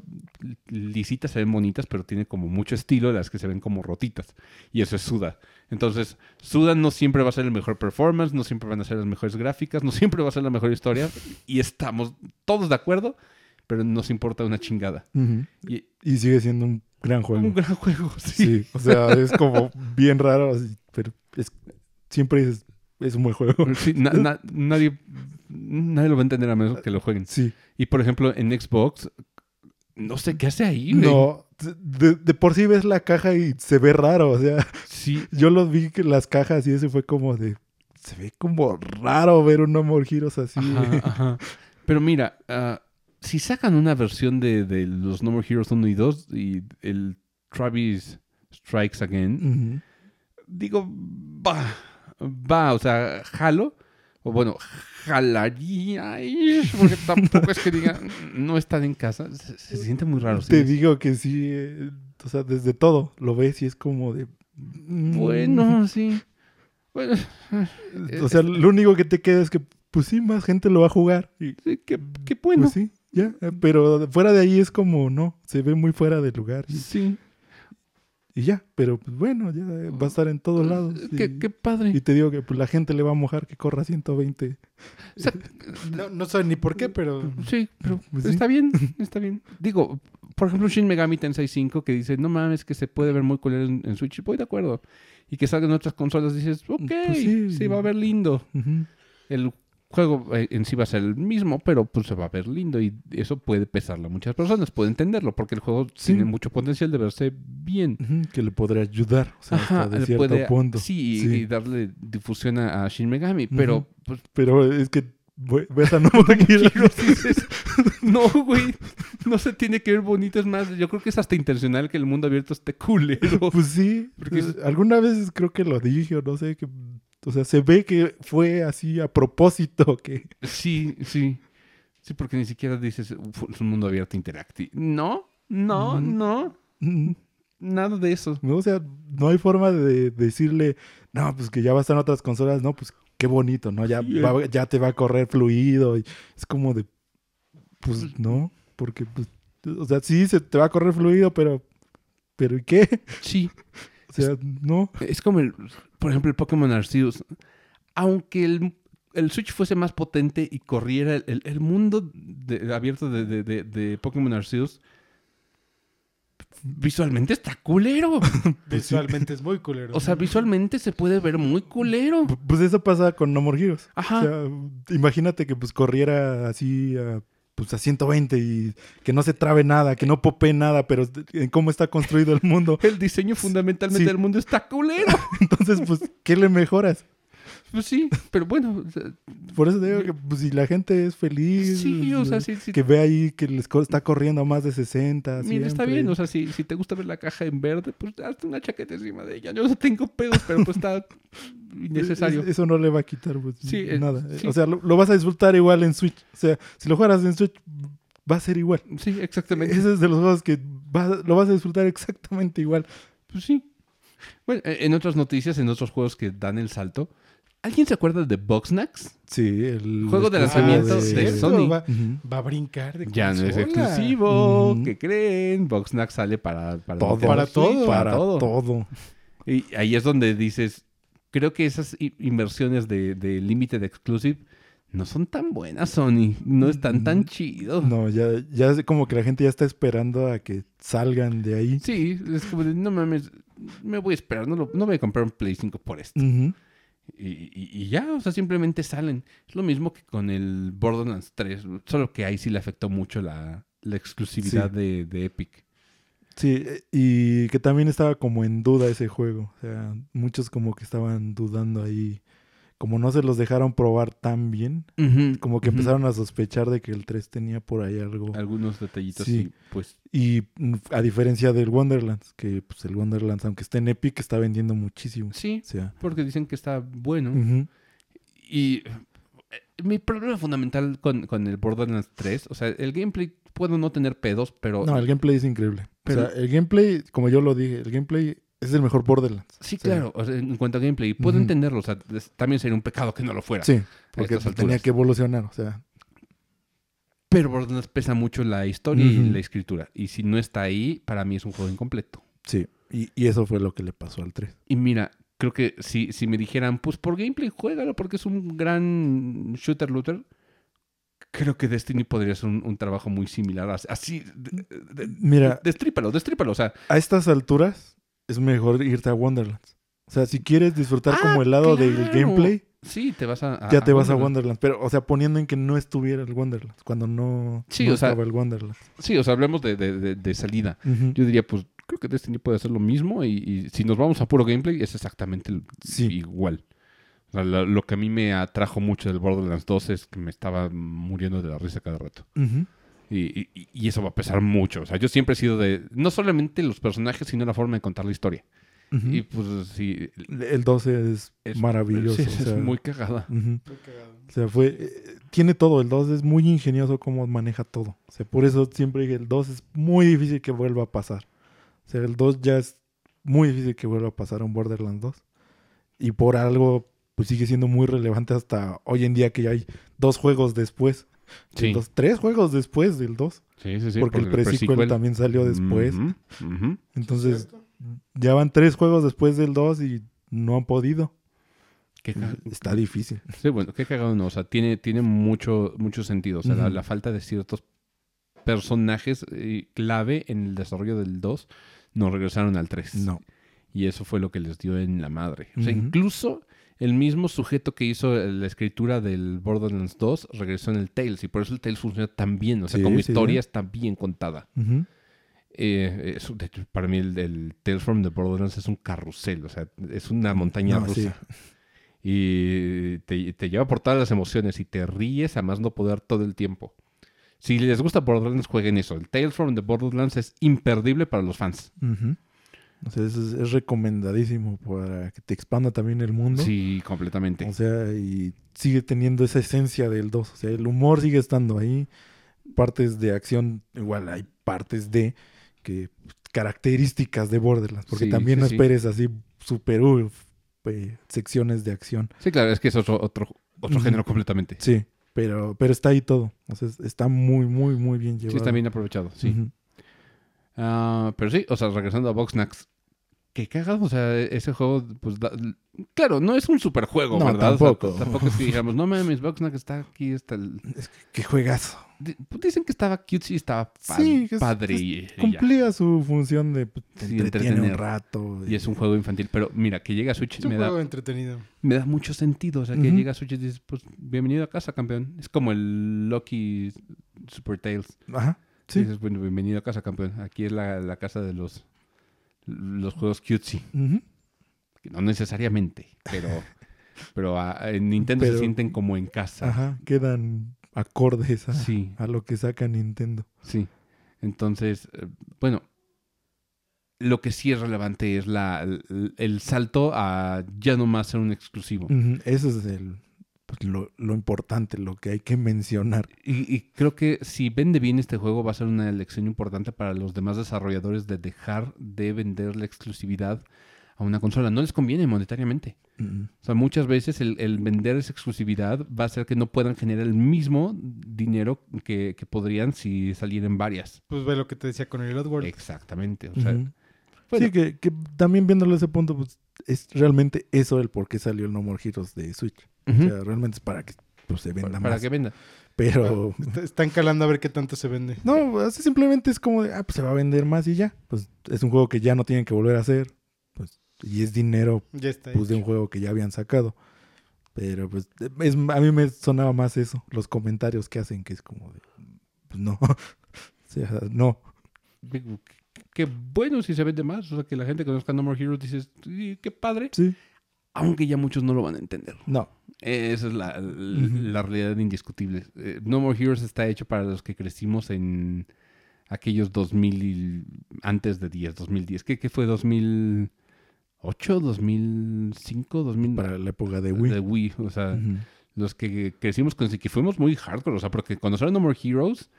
lisitas se ven bonitas, pero tiene como mucho estilo las que se ven como rotitas. Y eso es Suda. Entonces, Suda no siempre va a ser el mejor performance, no siempre van a ser las mejores gráficas, no siempre va a ser la mejor historia. Y estamos todos de acuerdo, pero nos importa una chingada. Ujú. Y Y sigue siendo un gran juego. un gran juego, sí. Sí, o sea, es como bien raro, pero es, siempre es, es un buen juego. Sí, na- na- nadie, nadie lo va a entender a menos que lo jueguen. Sí, Y por ejemplo, en Xbox, no sé qué hace ahí, güey. no, de, de por sí ves la caja y se ve raro, o sea, Sí, yo los vi que las cajas y ese fue como de, se ve como raro ver un No More Heroes así. ajá, ajá. Pero mira, ah, si sacan una versión de, de los No More Heroes 1 y 2 y el Travis Strikes Again, digo, va, va, o sea, jalo. O bueno, jalaría, porque tampoco es que diga, no están en casa. Se, se siente muy raro. Te digo que sí, eh, o sea, desde todo lo ves y es como de... mm, Bueno, sí. Bueno, O sea, lo único que te queda es que, pues sí, más gente lo va a jugar. Y, sí, qué, qué bueno. Pues sí, ya. eh, Pero fuera de ahí es como, no, se ve muy fuera de lugar. Sí. Y ya. Pero pues bueno, ya va a estar en todos lados. Qué, y, qué padre. y te digo que pues, la gente le va a mojar que corra 120. O sea, No, no sé ni por qué, pero sí, pero Pues sí. está bien, está bien. Digo, por ejemplo, Shin Megami Tensei 5 que dice, no mames, que se puede ver muy culero en, en Switch. Voy de acuerdo. Y que salgan otras consolas, dices, ok, Pues sí. sí, va a ver lindo. El juego eh, en sí va a ser el mismo, pero pues se va a ver lindo y eso puede pesarle a muchas personas, puede entenderlo, porque el juego Sí. tiene mucho potencial de verse bien. Que le podría ayudar. O sea, Ajá, hasta de cierto puede- punto. Sí, Sí. y darle difusión a, Shin Megami, pero Ujú. pues Pero es que No no, güey, no se tiene que ver bonito, es más, yo creo que es hasta intencional que el mundo abierto esté culero. Pues sí, Porque eh, alguna vez creo que lo dije o no sé, que, o sea, se ve que fue así a propósito, que Sí, sí, sí, porque ni siquiera dices, "Uf, es un mundo abierto interactivo. No, no, Mm. no, mm, nada de eso. no, o sea, no hay forma de decirle, no, pues que ya va a estar en otras consolas, no, pues qué bonito, ¿no? Ya, Sí, va- ya te va a correr fluido, y es como de, pues no, porque, pues, o sea, sí, se te va a correr fluido, pero, pero ¿y qué? Sí, O sea, no. Es como, el, por ejemplo, el Pokémon Arceus. Aunque el, el Switch fuese más potente y corriera el, el- el mundo de- abierto de, de- de- de Pokémon Arceus, visualmente está culero. visualmente es muy culero. O sea, visualmente se puede ver muy culero. P- Pues eso pasa con No More Heroes. Ajá. O sea, imagínate que pues corriera así a, pues, a 120 y que no se trabe nada, que no popee nada, pero en cómo está construido el mundo. El diseño fundamentalmente Sí. del mundo está culero. Entonces, pues, ¿qué le mejoras? Pues sí, pero bueno. o sea, Por eso te digo que pues, si la gente es feliz, Sí, o sea, sí, sí. que ve ahí que les co- está corriendo a más de 60. Mira, está bien, o sea, si, si te gusta ver la caja en verde, pues hazte una chaqueta encima de ella. Yo no tengo pedos, pero pues está innecesario. Es- Eso no le va a quitar pues, Sí, eh, nada. sí. O sea, lo, lo vas a disfrutar igual en Switch. O sea, si lo jugaras en Switch, va a ser igual. Sí, exactamente. Ese es de los juegos que vas- lo vas a disfrutar exactamente igual. Pues sí. Bueno, eh, en otras noticias, en otros juegos que dan el salto, ¿alguien se acuerda de Boxnax? Sí, el Juego de lanzamiento de Sony. Va, Ujú. va a brincar de Ya no es exclusivo. ¿Qué creen? Boxnax sale para, para Todo. Para todo. Para todo. todo. Y ahí es donde dices, creo que esas inversiones de, de Limited Exclusive no son tan buenas, Sony. No están tan chidos. No, ya, ya es como que la gente ya está esperando a que salgan de ahí. Sí, es como de, no mames, me voy a esperar, no, lo- no voy a comprar un Play 5 por esto. Ujú. Y, y- y ya, o sea, simplemente salen. Es lo mismo que con el Borderlands 3, solo que ahí sí le afectó mucho la, la exclusividad Sí. de, de Epic. Sí, eh, y que también estaba como en duda ese juego. O sea, muchos como que estaban dudando ahí. Como no se los dejaron probar tan bien, como que empezaron a sospechar de que el 3 tenía por ahí algo. Algunos detallitos, Sí. sí, pues Y mm, a diferencia del Wonderlands, que pues el Wonderlands, aunque esté en Epic, está vendiendo muchísimo. sí, O sea, porque dicen que está bueno. Y eh, mi problema fundamental con, con el Borderlands 3, o sea, el gameplay puedo no tener pedos, pero no, el gameplay es increíble. Pero- o sea, el gameplay, como yo lo dije, el gameplay es el mejor Borderlands. sí, claro, o sea, en cuanto a gameplay, puedo entenderlo, o sea, es- también sería un pecado que no lo fuera. Sí, porque estas pues, tenía alturas. que evolucionar. O sea, Pero Borderlands pesa mucho la historia y Ujú. la escritura. Y si no está ahí, para mí es un juego incompleto. sí. Y, y eso fue lo que le pasó al 3. Y mira, creo que si, si me dijeran, pues por gameplay, juégalo porque es un gran shooter looter. Creo que Destiny podría ser un, un trabajo muy similar. as- Así, de- de- Mira, destrípalo, destrípalo. O sea, a estas alturas es mejor irte a Wonderlands. O sea, si quieres disfrutar Ah, como el lado del gameplay, sí, te vas a. ya te vas a Wonderlands. Pero, o sea, poniendo en que no estuviera el Wonderlands, cuando no, Sí, no o sea- estaba el Wonderlands. Sí, o sea, hablemos de, de- de- de salida. Yo diría, pues creo que Destiny puede hacer lo mismo. Y, y si nos vamos a puro gameplay, es exactamente el- Sí. igual. O sea, lo, lo que a mí me atrajo mucho del Borderlands 2 es que me estaba muriendo de la risa cada rato. Y, y- y eso va a pesar mucho. O sea, yo siempre he sido de. No solamente los personajes, sino la forma de contar la historia. Y pues sí. El 12 es, es maravilloso. sí, o es muy cagada. Muy cagado. O sea, fue. eh, tiene todo. El 2 es muy ingenioso cómo maneja todo. O sea, por eso siempre dije: el 2 es muy difícil que vuelva a pasar. O sea, el 2 ya es muy difícil que vuelva a pasar a un Borderlands 2. Y por algo, pues sigue siendo muy relevante hasta hoy en día que ya hay dos juegos después. Sí. dos- tres juegos después del 2. Sí, sí, sí. porque el pre-sequel también salió después. Entonces, ¿Cierto? ya van tres juegos después del 2 y no han podido. Está difícil. Sí, bueno, qué cagado no. O sea, tiene, tiene mucho, mucho sentido. O sea, la, falta de ciertos personajes eh, clave en el desarrollo del 2 no regresaron al 3. No. Y eso fue lo que les dio en la madre. O sea, incluso el mismo sujeto que hizo la escritura del Borderlands 2 regresó en el Tales. Y por eso el Tales funciona tan bien. O sea, Sí, como sí, historia sí. está bien contada. Eh, eso, de hecho, para mí el, el Tales from the Borderlands es un carrusel. O sea, es una montaña No, sí. rusa. Y te, te lleva por todas las emociones y te ríes a más no poder todo el tiempo. Si les gusta Borderlands, jueguen eso. El Tales from the Borderlands es imperdible para los fans. Ujú. O sea, es, es recomendadísimo para que te expanda también el mundo. Sí, completamente. O sea, y sigue teniendo esa esencia del 2. O sea, el humor sigue estando ahí. Partes de acción, igual hay partes de que características de Borderlands. Porque Sí, también sí, no sí. esperes así super eh, secciones de acción. Sí, claro, es que es otro, otro, género completamente. Sí, pero, pero está ahí todo. O sea, es- está muy, muy, muy bien llevado. Sí, está bien aprovechado, sí. Ah, pero sí, o sea, regresando a Boxnax, qué cagado, o sea, ese juego, pues, da- claro, no es un super juego, No, ¿verdad? O sea, tampoco. tampoco es que dijéramos, no mames, Boxnax está aquí, está el... Qué juegazo. Pues, Dicen que estaba cute y estaba pa- Sí, que es- padre es- y, y ya. Cumplía su función de pues, Sí, entretiene un entretener. rato. Y es un juego infantil, pero mira, que llega a Switch Es un me juego da, entretenido. me da mucho sentido, o sea, que llega a Switch y dices, pues, bienvenido a casa, campeón. Es como el Lucky Super Tales. Ajá. Sí. Dices, bueno, bienvenido a casa, campeón. Aquí es la, la casa de los, los juegos cutesy. No necesariamente, pero, pero a- en Nintendo Pero- se sienten como en casa. Ajá. Quedan acordes a, Sí, a lo que saca Nintendo. sí. Entonces, eh, bueno, lo que sí es relevante es la, el, el salto a ya no más ser un exclusivo. Eso es el, pues, lo, lo importante, lo que hay que mencionar. Y, y creo que si vende bien este juego va a ser una elección importante para los demás desarrolladores de dejar de vender la exclusividad a una consola. No les conviene monetariamente. O sea, muchas veces el, el vender esa exclusividad va a hacer que no puedan generar el mismo dinero que, que podrían si salieran varias. Pues ve lo que te decía con el Oddworld. Exactamente. O sea, bueno. Sí, que, que también viéndolo a ese punto, pues, es realmente eso el por qué salió el No More Heroes de Switch. O sea, realmente es para que pues, se venda para, para más. que venda. Pero Est- Están calando a ver qué tanto se vende. no, así simplemente es como de, ah, pues se va a vender más y ya. Pues es un juego que ya no tienen que volver a hacer. Pues, y es dinero Ya está. pues, de un juego que ya habían sacado. Pero pues es, a mí me sonaba más eso, los comentarios que hacen, que es como de, pues no. o sea, no. Qué, bueno si se vende más. O sea, que la gente conozca No More Heroes dices, "Sí, qué padre. Sí. Aunque ya muchos no lo van a entender. No. Esa es la, la- realidad indiscutible. Eh, no More Heroes está hecho para los que crecimos en aquellos 2000 y antes de 10, 2010. ¿Qué, qué fue? ¿2008? ¿2005? ¿2000? Para la época de Wii. De Wii. O sea, los que crecimos con que fuimos muy hardcore. O sea, porque cuando salió No More Heroes,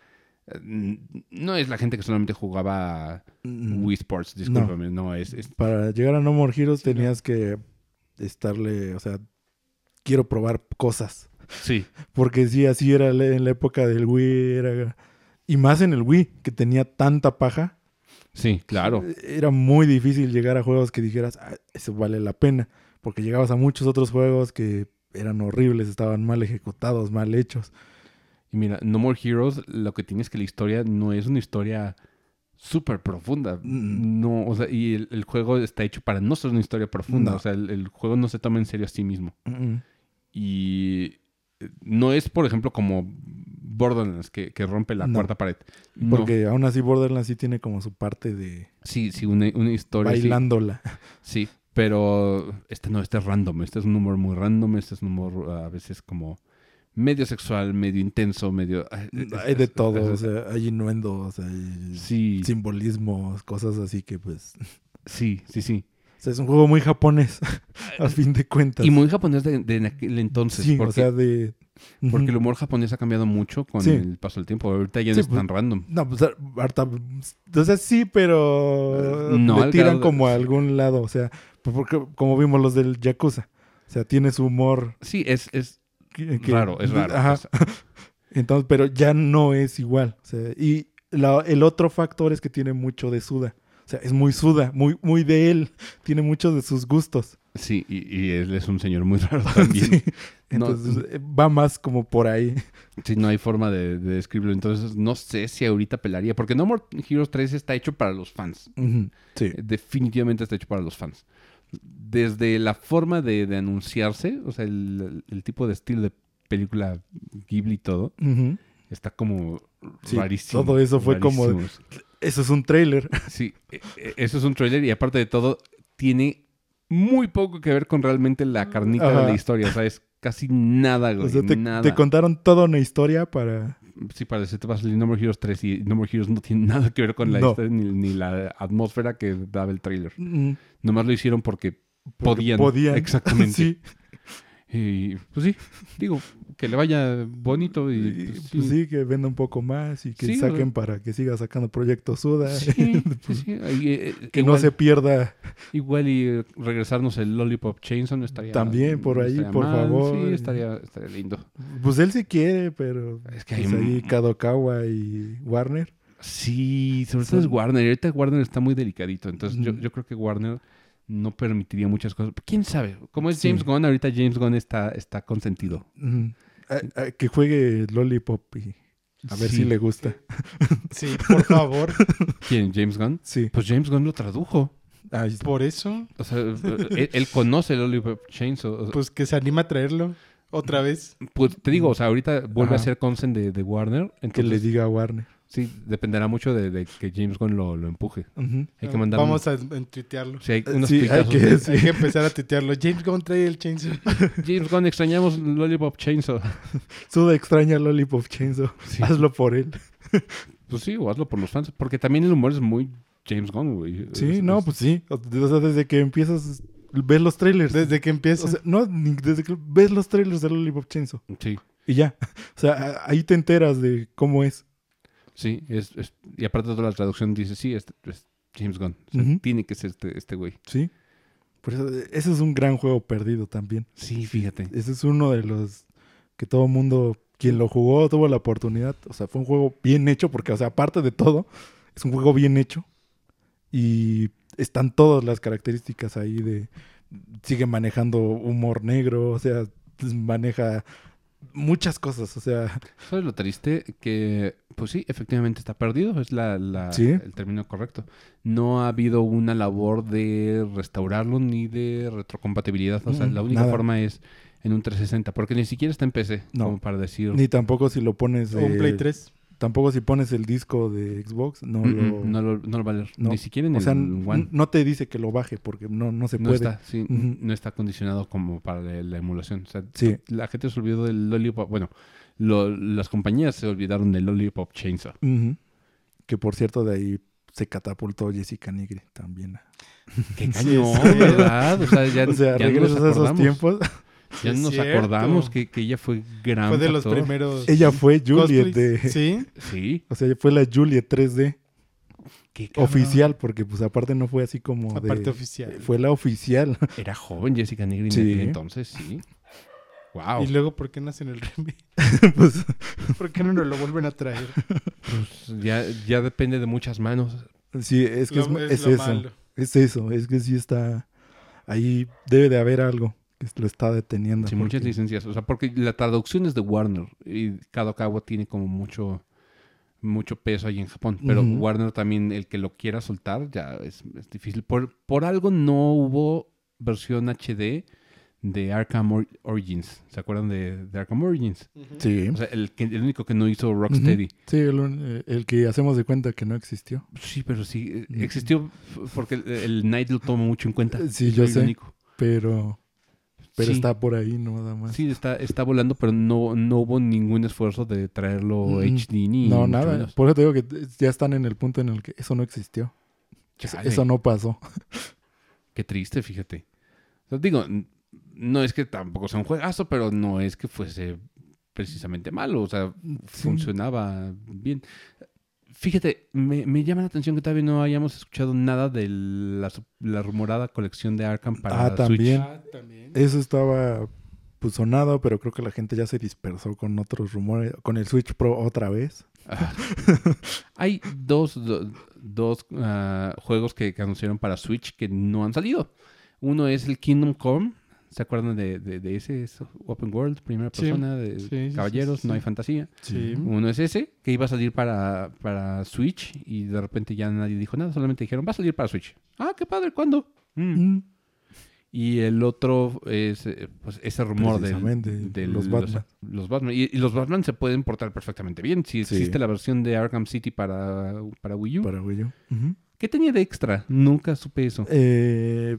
no es la gente que solamente jugaba Mm, Wii Sports, discúlpame. No, es, es- Para llegar a No More Heroes Sí, no. tenías que estarle, o sea, quiero probar cosas. Sí, Porque sí, así era en la época del Wii. Era... Y más en el Wii, que tenía tanta paja. sí, claro. Era muy difícil llegar a juegos que dijeras, "Ah, eso vale la pena. Porque llegabas a muchos otros juegos que eran horribles, estaban mal ejecutados, mal hechos. Y mira, No More Heroes, lo que tiene es que la historia no es una historia súper profunda. Mm. No, o sea, y el, el juego está hecho para no ser una historia profunda. No. O sea, el, el juego no se toma en serio a sí mismo. Y eh, no es, por ejemplo, como Borderlands, que, que rompe la No. cuarta pared. No. Porque aún así Borderlands sí tiene como su parte de Sí, sí, una, una historia. sí. bailándola. Sí, pero este no, este es random. Este es un humor muy random. Este es un humor a veces como medio sexual, medio intenso, medio... ah, Hay de todo, o sea, hay innuendos, hay Sí, simbolismos, cosas así que pues... sí, sí, sí. O sea, es un juego muy japonés, a fin de cuentas. Y muy japonés de, de en aquel entonces. sí, porque, o sea, de... porque el humor japonés ha cambiado mucho con Sí. el paso del tiempo. Ahorita ya no Sí, es pues, tan random. No, pues harta... O sea, sí, pero... No le tiran de- como a algún lado, o sea, pues, porque como vimos los del Yakuza. O sea, tiene su humor... Sí, es, es que- que- raro, es raro. Ajá. Es- Entonces, pero ya no es igual. O sea, y la- el otro factor es que tiene mucho de Suda. O sea, es muy suda, muy, muy de él. Tiene muchos de sus gustos. Sí, y, y él es un señor muy raro también. Sí. No, Entonces eh, va más como por ahí. Sí, no hay forma de, de describirlo. Entonces, no sé si ahorita pelaría. Porque No More Heroes 3 está hecho para los fans. Sí. Eh, Definitivamente está hecho para los fans. Desde la forma de, de anunciarse, o sea, el, el tipo de estilo de película Ghibli y todo, está como Sí, rarísimo. todo eso fue como-. Eso es un trailer. Sí, e- e- eso es un trailer y aparte de todo, tiene muy poco que ver con realmente la carnita de la historia. O sea, es casi nada, güey. O sea, te, nada. te contaron toda una historia para... Sí, para decirte va a salir No More Heroes 3 y No More Heroes no tiene nada que ver con la No. historia ni, ni la atmósfera que daba el trailer. Mm, Nomás lo hicieron porque porque podían. podían. Exactamente. sí. Y pues sí, digo, que le vaya bonito y, Y, pues, pues, sí. sí, que venda un poco más y que Sí, saquen para que siga sacando proyectos Suda. Sí, sí, sí. Ahí, eh, que igual, no se pierda. igual y eh, regresarnos el Lollipop Chainsaw no estaría También por ahí, por mal. favor. Sí, estaría, estaría lindo. Pues él sí quiere, pero... Es que pues hay ahí un- Kadokawa y Warner. Sí, sobre todo es Warner. Y ahorita Warner está muy delicadito. Entonces yo, creo que Warner no permitiría muchas cosas. ¿Quién sabe? Como es Sí. James Gunn, ahorita James Gunn está, está consentido. Ujú. Que juegue Lollipop y a ver Sí. si le gusta. Sí, por favor. ¿Quién? ¿James Gunn? Sí. Pues James Gunn lo tradujo. Ay, Por eso, O sea, él, él conoce el Lollipop Chainsaw. O sea, pues que se anima a traerlo otra vez. Pues te digo, o sea, ahorita vuelve Ajá. a ser consent de, de Warner. que le diga a Warner. Sí, dependerá mucho de, de que James Gunn lo, lo empuje. Hay que mandar Vamos a tuitearlo. Sí, hay Eh, unos sí, hay tuitazos que- de, Sí. Hay que empezar a tuitearlo. James Gunn trae el chainsaw. James Gunn, extrañamos Lollipop Chainsaw. Suda extraña Lollipop Chainsaw. Sí. Hazlo por él. Pues sí, o hazlo por los fans. Porque también el humor es muy James Gunn, güey. Sí, Es- no, es- pues sí. O sea, desde que empiezas, ves los trailers. Desde que empieza. O sea, no, ni desde que ves los trailers de Lollipop Chainsaw. Sí, Y ya. O sea, ahí te enteras de cómo es. Sí. Es, es- y aparte toda la traducción dice, sí, es, es James Gunn. O sea, Ujú. Tiene que ser este, este güey. Sí. Por eso, ese es un gran juego perdido también. Sí, fíjate. Ese es uno de los que todo mundo, quien lo jugó, tuvo la oportunidad. O sea, fue un juego bien hecho, porque, o sea, aparte de todo, es un juego bien hecho. Y están todas las características ahí de. Sigue manejando humor negro, o sea, maneja muchas cosas, o sea. ¿Sabes lo triste? Que, pues sí, efectivamente está perdido. Es la, la- Sí. el término correcto. No ha habido una labor de restaurarlo ni de retrocompatibilidad. O sea, Mm, la única nada. forma es en un 360. Porque ni siquiera está en PC. No. Como para decir... Ni tampoco si lo pones. O un eh, Play 3. Tampoco si pones el disco de Xbox, no Mm, lo. mm, no, lo, no lo va a leer. no. Ni siquiera en o sea, el One. no te dice que lo baje porque no, no se No puede. está, sí, no está condicionado como para la, la emulación. O sea, Sí. la gente se olvidó del Lollipop. Bueno, lo- las compañías se olvidaron del Lollipop Chainsaw. Que por cierto, de ahí se catapultó Jessica Nigri también. Qué cañón. ¿verdad? O sea, ya, o sea, ya no regresas a esos tiempos. Ya Sí, es nos cierto. acordamos que, que ella fue gran Fue de los primeros. Ella fue Juliet de. Sí. Sí. O sea, ella fue la Juliet 3D Qué oficial, porque pues aparte no fue así como de. Aparte oficial. Fue la oficial. Era joven Jessica Negri en Sí. aquel entonces, sí. Wow. Y luego, ¿por qué no hacen el remake? pues, ¿Por qué no nos lo vuelven a traer? Pues ya, ya depende de muchas manos. sí, es que es, Lo- es lo eso. malo. Es eso. Es que sí está. Ahí debe de haber algo que lo está deteniendo. Sí, muchas licencias. O sea, porque la traducción es de Warner y Kadokawa tiene como mucho mucho peso ahí en Japón. Pero. Warner también, el que lo quiera soltar, ya es, es difícil. Por, por algo no hubo versión HD de Arkham Or- Origins. ¿Se acuerdan de, de Arkham Origins? Sí. O sea, el, que, el único que no hizo Rocksteady. Sí, el, un- el que hacemos de cuenta que no existió. Sí, pero sí, eh, existió porque el, el Night lo toma mucho en cuenta. Sí, yo sé. Pero. Pero Sí. está por ahí, no nada más. Sí, está, está volando, pero no, no hubo ningún esfuerzo de traerlo Ujú. HD ni no, nada. menos. Por eso te digo que ya están en el punto en el que eso no existió. Eso, no pasó. Qué triste, fíjate. O sea, digo, no es que tampoco sea un juegazo, pero no es que fuese precisamente malo. O sea, Sí. funcionaba bien. Fíjate, me, me llama la atención que todavía no hayamos escuchado nada de la, su- la rumorada colección de Arkham para Ah, también. Switch. Ah, también. Eso estaba. pues sonado, pero creo que la gente ya se dispersó con otros rumores, con el Switch Pro otra vez. Ah. Hay dos, do- dos ah, juegos que, que anunciaron para Switch que no han salido. Uno es el Kingdom Come. ¿Se acuerdan de, de- de ese? Es Open World, primera persona, de Sí, sí, sí, caballeros, sí, no hay fantasía. Sí. Uno es ese, que iba a salir para, para Switch y de repente ya nadie dijo nada, solamente dijeron, va a salir para Switch. Ah, qué padre, ¿cuándo? Mm. Mm, Y el otro es eh, pues, ese rumor del, de los Batman. los Batman. Y, y los Batman se pueden portar perfectamente bien. Si Sí. existe la versión de Arkham City para, para Wii U. Para Wii U. ¿Qué tenía de extra? Nunca supe eso. Eh,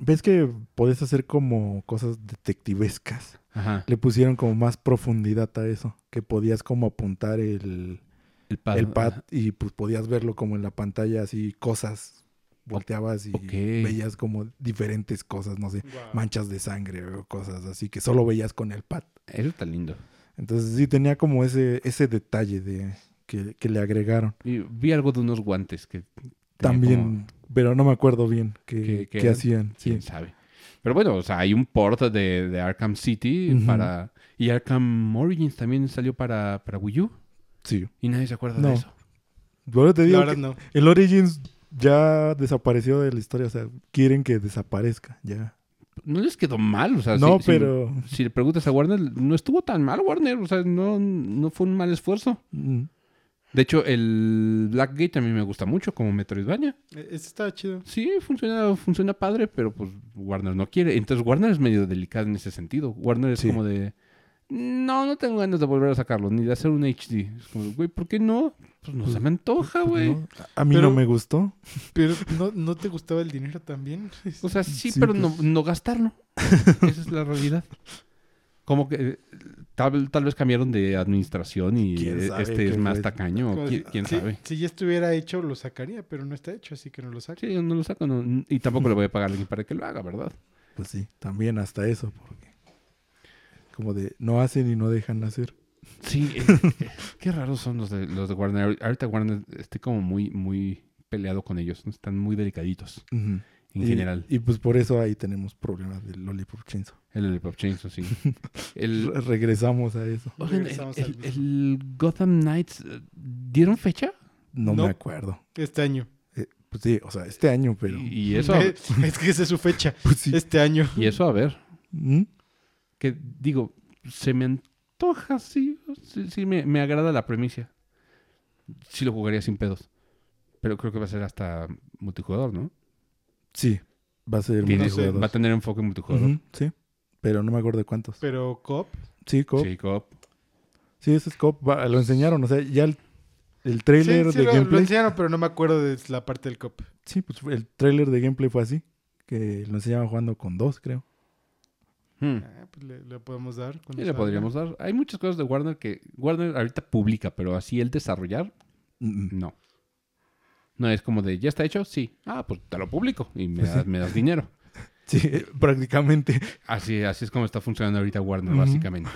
¿Ves que podés hacer como cosas detectivescas? Ajá. Le pusieron como más profundidad a eso, que podías como apuntar el, El pad. el pad y pues podías verlo como en la pantalla así cosas volteabas y veías como diferentes cosas, no sé, Wow. manchas de sangre o cosas así que solo veías con el pad. Eso está lindo. Entonces sí tenía como ese ese detalle de que, que le agregaron. Y vi algo de unos guantes que... También, como- pero no me acuerdo bien qué, ¿Qué- qué qué eran? hacían. Sí. quién sabe. Pero bueno, o sea, hay un port de, de Arkham City para... Y Arkham Origins también salió para, para Wii U. sí. Y nadie se acuerda No. de eso. Yo te La digo verdad que no. el Origins ya desapareció de la historia, o sea, quieren que desaparezca, ya. No les quedó mal, o sea, no, si- si- pero Si, le preguntas a Warner, no estuvo tan mal Warner, o sea, no, no fue un mal esfuerzo. mm, De hecho, el Blackgate a mí me gusta mucho como Metroidvania. E- Ese estaba chido. Sí, funciona, funciona padre, pero pues Warner no quiere. Entonces Warner es medio delicado en ese sentido. Warner es Sí. como de... No, no tengo ganas de volver a sacarlo, ni de hacer un HD. Es como, güey, ¿por qué no? Pues no se me antoja, güey. no, a mí Pero- no me gustó. Pero ¿no, ¿no te gustaba el dinero también? O sea, sí, Sí, pero pues. no, no gastarlo. Esa es la realidad. Como que eh, tal, tal vez cambiaron de administración y ¿Quién eh, sabe este es más tacaño. Como- ¿Quién, quién si, sabe? Si ya estuviera hecho, lo sacaría, pero no está hecho, así que no lo saca. Sí, yo no lo saco. no- y tampoco le voy a pagar a alguien para que lo haga, ¿verdad? Pues sí, también hasta eso, porque como de no hacen y no dejan hacer. Sí, eh, eh, qué raros son los de, los de Warner. Ahorita Warner estoy como muy, muy peleado con ellos. ¿no? Están muy delicaditos Ujú. En y, general. Y pues por eso ahí tenemos problemas del Lollipop Chainsaw. El Lollipop Chainsaw, sí. El, Re- Regresamos a eso. oigan, el, Regresamos al el- Gotham Knights, eh, ¿dieron fecha? No, No. me acuerdo. Este año. Eh, pues sí, o sea, este año, pero... Y, y eso, es que esa es su fecha. Pues sí. Este año. y eso a ver. ¿Mm? Que digo, se me antoja, sí. Sí, sí, me, me agrada la premisa. Sí lo jugaría sin pedos. Pero creo que va a ser hasta multijugador, ¿no? Sí, va a ser Tiene- multijugador. va a tener enfoque multijugador. Ujú, sí, pero no me acuerdo de cuántos. Pero Cop. Sí, Cop. Sí, Sí, co-op. ese es Cop. Va- lo enseñaron, o sea, ya el, el trailer Sí, sí, de lo, lo gameplay. enseñaron, pero no me acuerdo de la parte del Cop. Sí, pues el trailer de gameplay fue así. Que lo enseñaban jugando con dos, creo. Hmm. Ah, pues le, le podemos dar. cuando Sí, le salga. podríamos dar. Hay muchas cosas de Warner que Warner ahorita publica, pero así el desarrollar, Mm, mm. no. No es como de, ¿ya está hecho? Sí. Ah, pues te lo publico y me, das, me das dinero. Sí, prácticamente. Así, así es como está funcionando ahorita Warner, básicamente.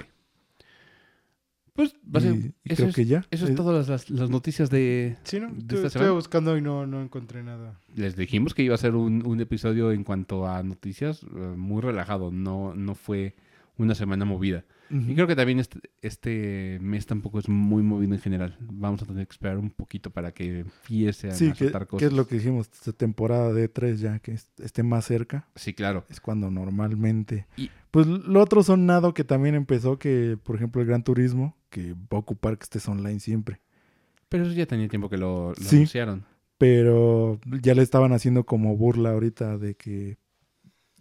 Pues, va a ser- Y, y eso, creo es, que ya. eso es Eh, todas las, las noticias de... Sí, ¿no? ¿De esta semana? buscando y no, no encontré nada. Les dijimos que iba a ser un, un episodio en cuanto a noticias eh, muy relajado, no, no fue una semana movida. Y creo que también este, este mes tampoco es muy movido en general. Vamos a tener que esperar un poquito para que empiece a Sí, que, soltar que cosas. es lo que dijimos, esta temporada de 3 ya, que est- esté más cerca, Sí, claro. es cuando normalmente... Y- Pues lo otro sonado que también empezó, que por ejemplo el Gran Turismo, que va a ocupar que estés online siempre. Pero eso ya tenía tiempo que lo, lo Sí. anunciaron. Pero ya le estaban haciendo como burla ahorita de que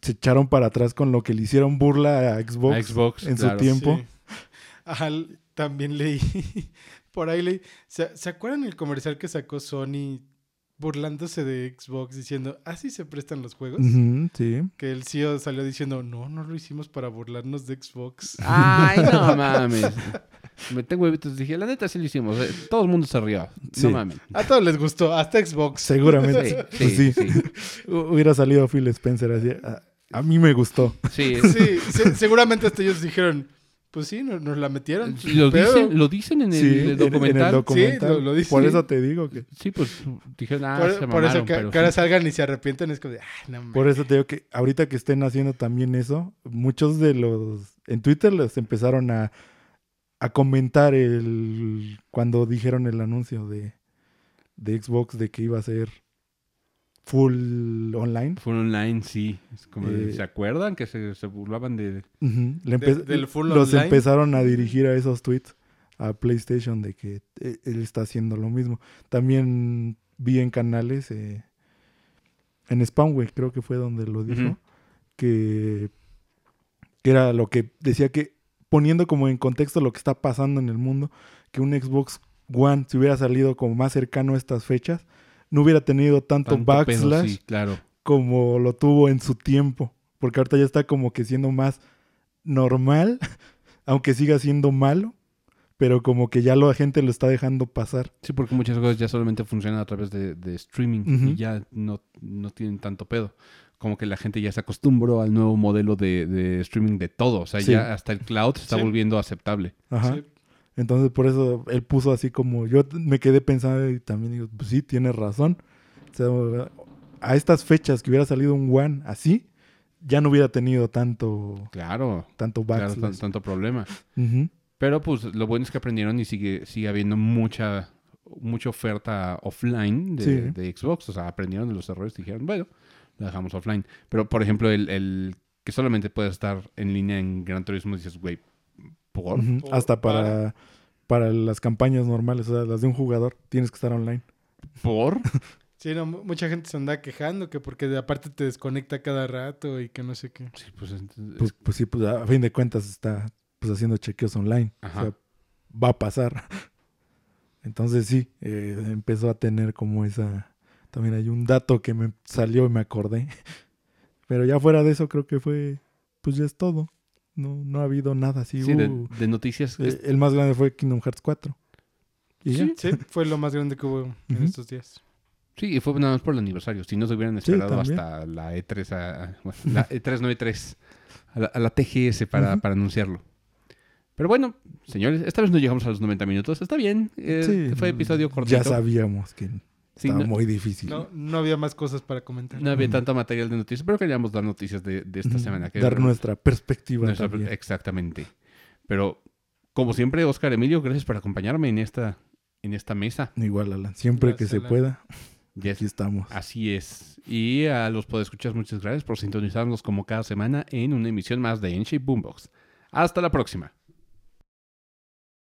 se echaron para atrás con lo que le hicieron burla a Xbox, A Xbox, en claro. su tiempo. Sí. También leí, por ahí leí, ¿se, ¿se acuerdan el comercial que sacó Sony burlándose de Xbox diciendo, así se prestan los juegos? Sí. Que el CEO salió diciendo, no, no lo hicimos para burlarnos de Xbox. Ay, no mames. Me tengo huevitos. Dije, la neta sí lo hicimos. eh, Todo el mundo se rió. Sí. No mames. A todos les gustó, hasta Xbox. Seguramente. Sí, Pues sí, sí. sí. Hu- Hubiera salido Phil Spencer así. A, mí me gustó. Sí, Sí, se- seguramente hasta ellos dijeron, Pues sí, nos, nos la metieron. Lo dicen, lo dicen en el, Sí, en- en el documental. documental. Sí, lo- lo dice. Por eso te digo que... Sí, pues dijeron, ah, por, se por eso mamaron, que, pero que ahora salgan y se arrepienten es como de, ay, no mames". Por eso te digo que ahorita que estén haciendo también eso, muchos de los en Twitter les empezaron a, a comentar el cuando dijeron el anuncio de, de Xbox de que iba a ser full online. Fue online, sí. Es como Eh, ¿Se acuerdan que se, se burlaban de... Le del full los online. empezaron a dirigir a esos tweets a PlayStation de que eh, él está haciendo lo mismo. También vi en canales eh, en Spamway, creo que fue donde lo dijo, que, que era lo que decía que poniendo como en contexto lo que está pasando en el mundo, que un Xbox One si hubiera salido como más cercano a estas fechas, no hubiera tenido tanto, tanto pedo? backslash Sí, claro. como lo tuvo en su tiempo. Porque ahorita ya está como que siendo más normal, aunque siga siendo malo, pero como que ya la gente lo está dejando pasar. Sí, porque muchas cosas ya solamente funcionan a través de, de streaming y ya no, no tienen tanto pedo. Como que la gente ya se acostumbró al nuevo modelo de, de streaming de todo. O sea, Sí. ya hasta el cloud se está Sí. volviendo aceptable. Ajá. Sí. Entonces por eso él puso así como yo me quedé pensando y también digo, pues sí, tiene razón. O sea, a estas fechas que hubiera salido un One así, ya no hubiera tenido tanto, Claro, tanto claro, backslash. tanto problema. Pero pues lo bueno es que aprendieron y sigue, sigue habiendo mucha, mucha oferta offline de, Sí. de Xbox. O sea, aprendieron de los errores y dijeron, bueno, lo dejamos offline. Pero, por ejemplo, el, el que solamente puedes estar en línea en Gran Turismo, dices, güey, ¿por? Hasta para, para las campañas normales, o sea, las de un jugador, tienes que estar online. ¿Por? Sí, no, mu- mucha gente se anda quejando que porque de aparte te desconecta cada rato y que no sé qué. Sí, pues, entonces- Pues, pues sí, pues a fin de cuentas está pues haciendo chequeos online. Ajá. O sea, va a pasar. Entonces sí, eh, empezó a tener como esa... También hay un dato que me salió y me acordé. Pero ya fuera de eso creo que fue... Pues ya es todo. No, no ha habido nada así. sí, de, uh, de noticias. eh, el más grande fue Kingdom Hearts 4. Y ya. Sí. Sí, fue lo más grande que hubo en estos días. Sí, y fue nada más por el aniversario. Si no se hubieran esperado hasta la E3, a, a- bueno, la E E3 no E3, a la, a la TGS para, para anunciarlo. Pero bueno, señores, esta vez no llegamos a los 90 minutos. Está bien. eh, Sí, fue episodio cortito. Ya sabíamos que Sí, estaba no, muy difícil. No, no había más cosas para comentar. no había tanto material de noticias, pero queríamos dar noticias de, de esta semana. que- Dar nuestra perspectiva nuestra- también. exactamente. Pero, como siempre, Oscar Emilio, gracias por acompañarme en esta, en esta mesa. Igual, Alan. Siempre que se Alan. pueda, Yes. aquí estamos. Así es. Y a los podescuchas, muchas gracias por sintonizarnos como cada semana en una emisión más de Enshape Boombox. Hasta la próxima.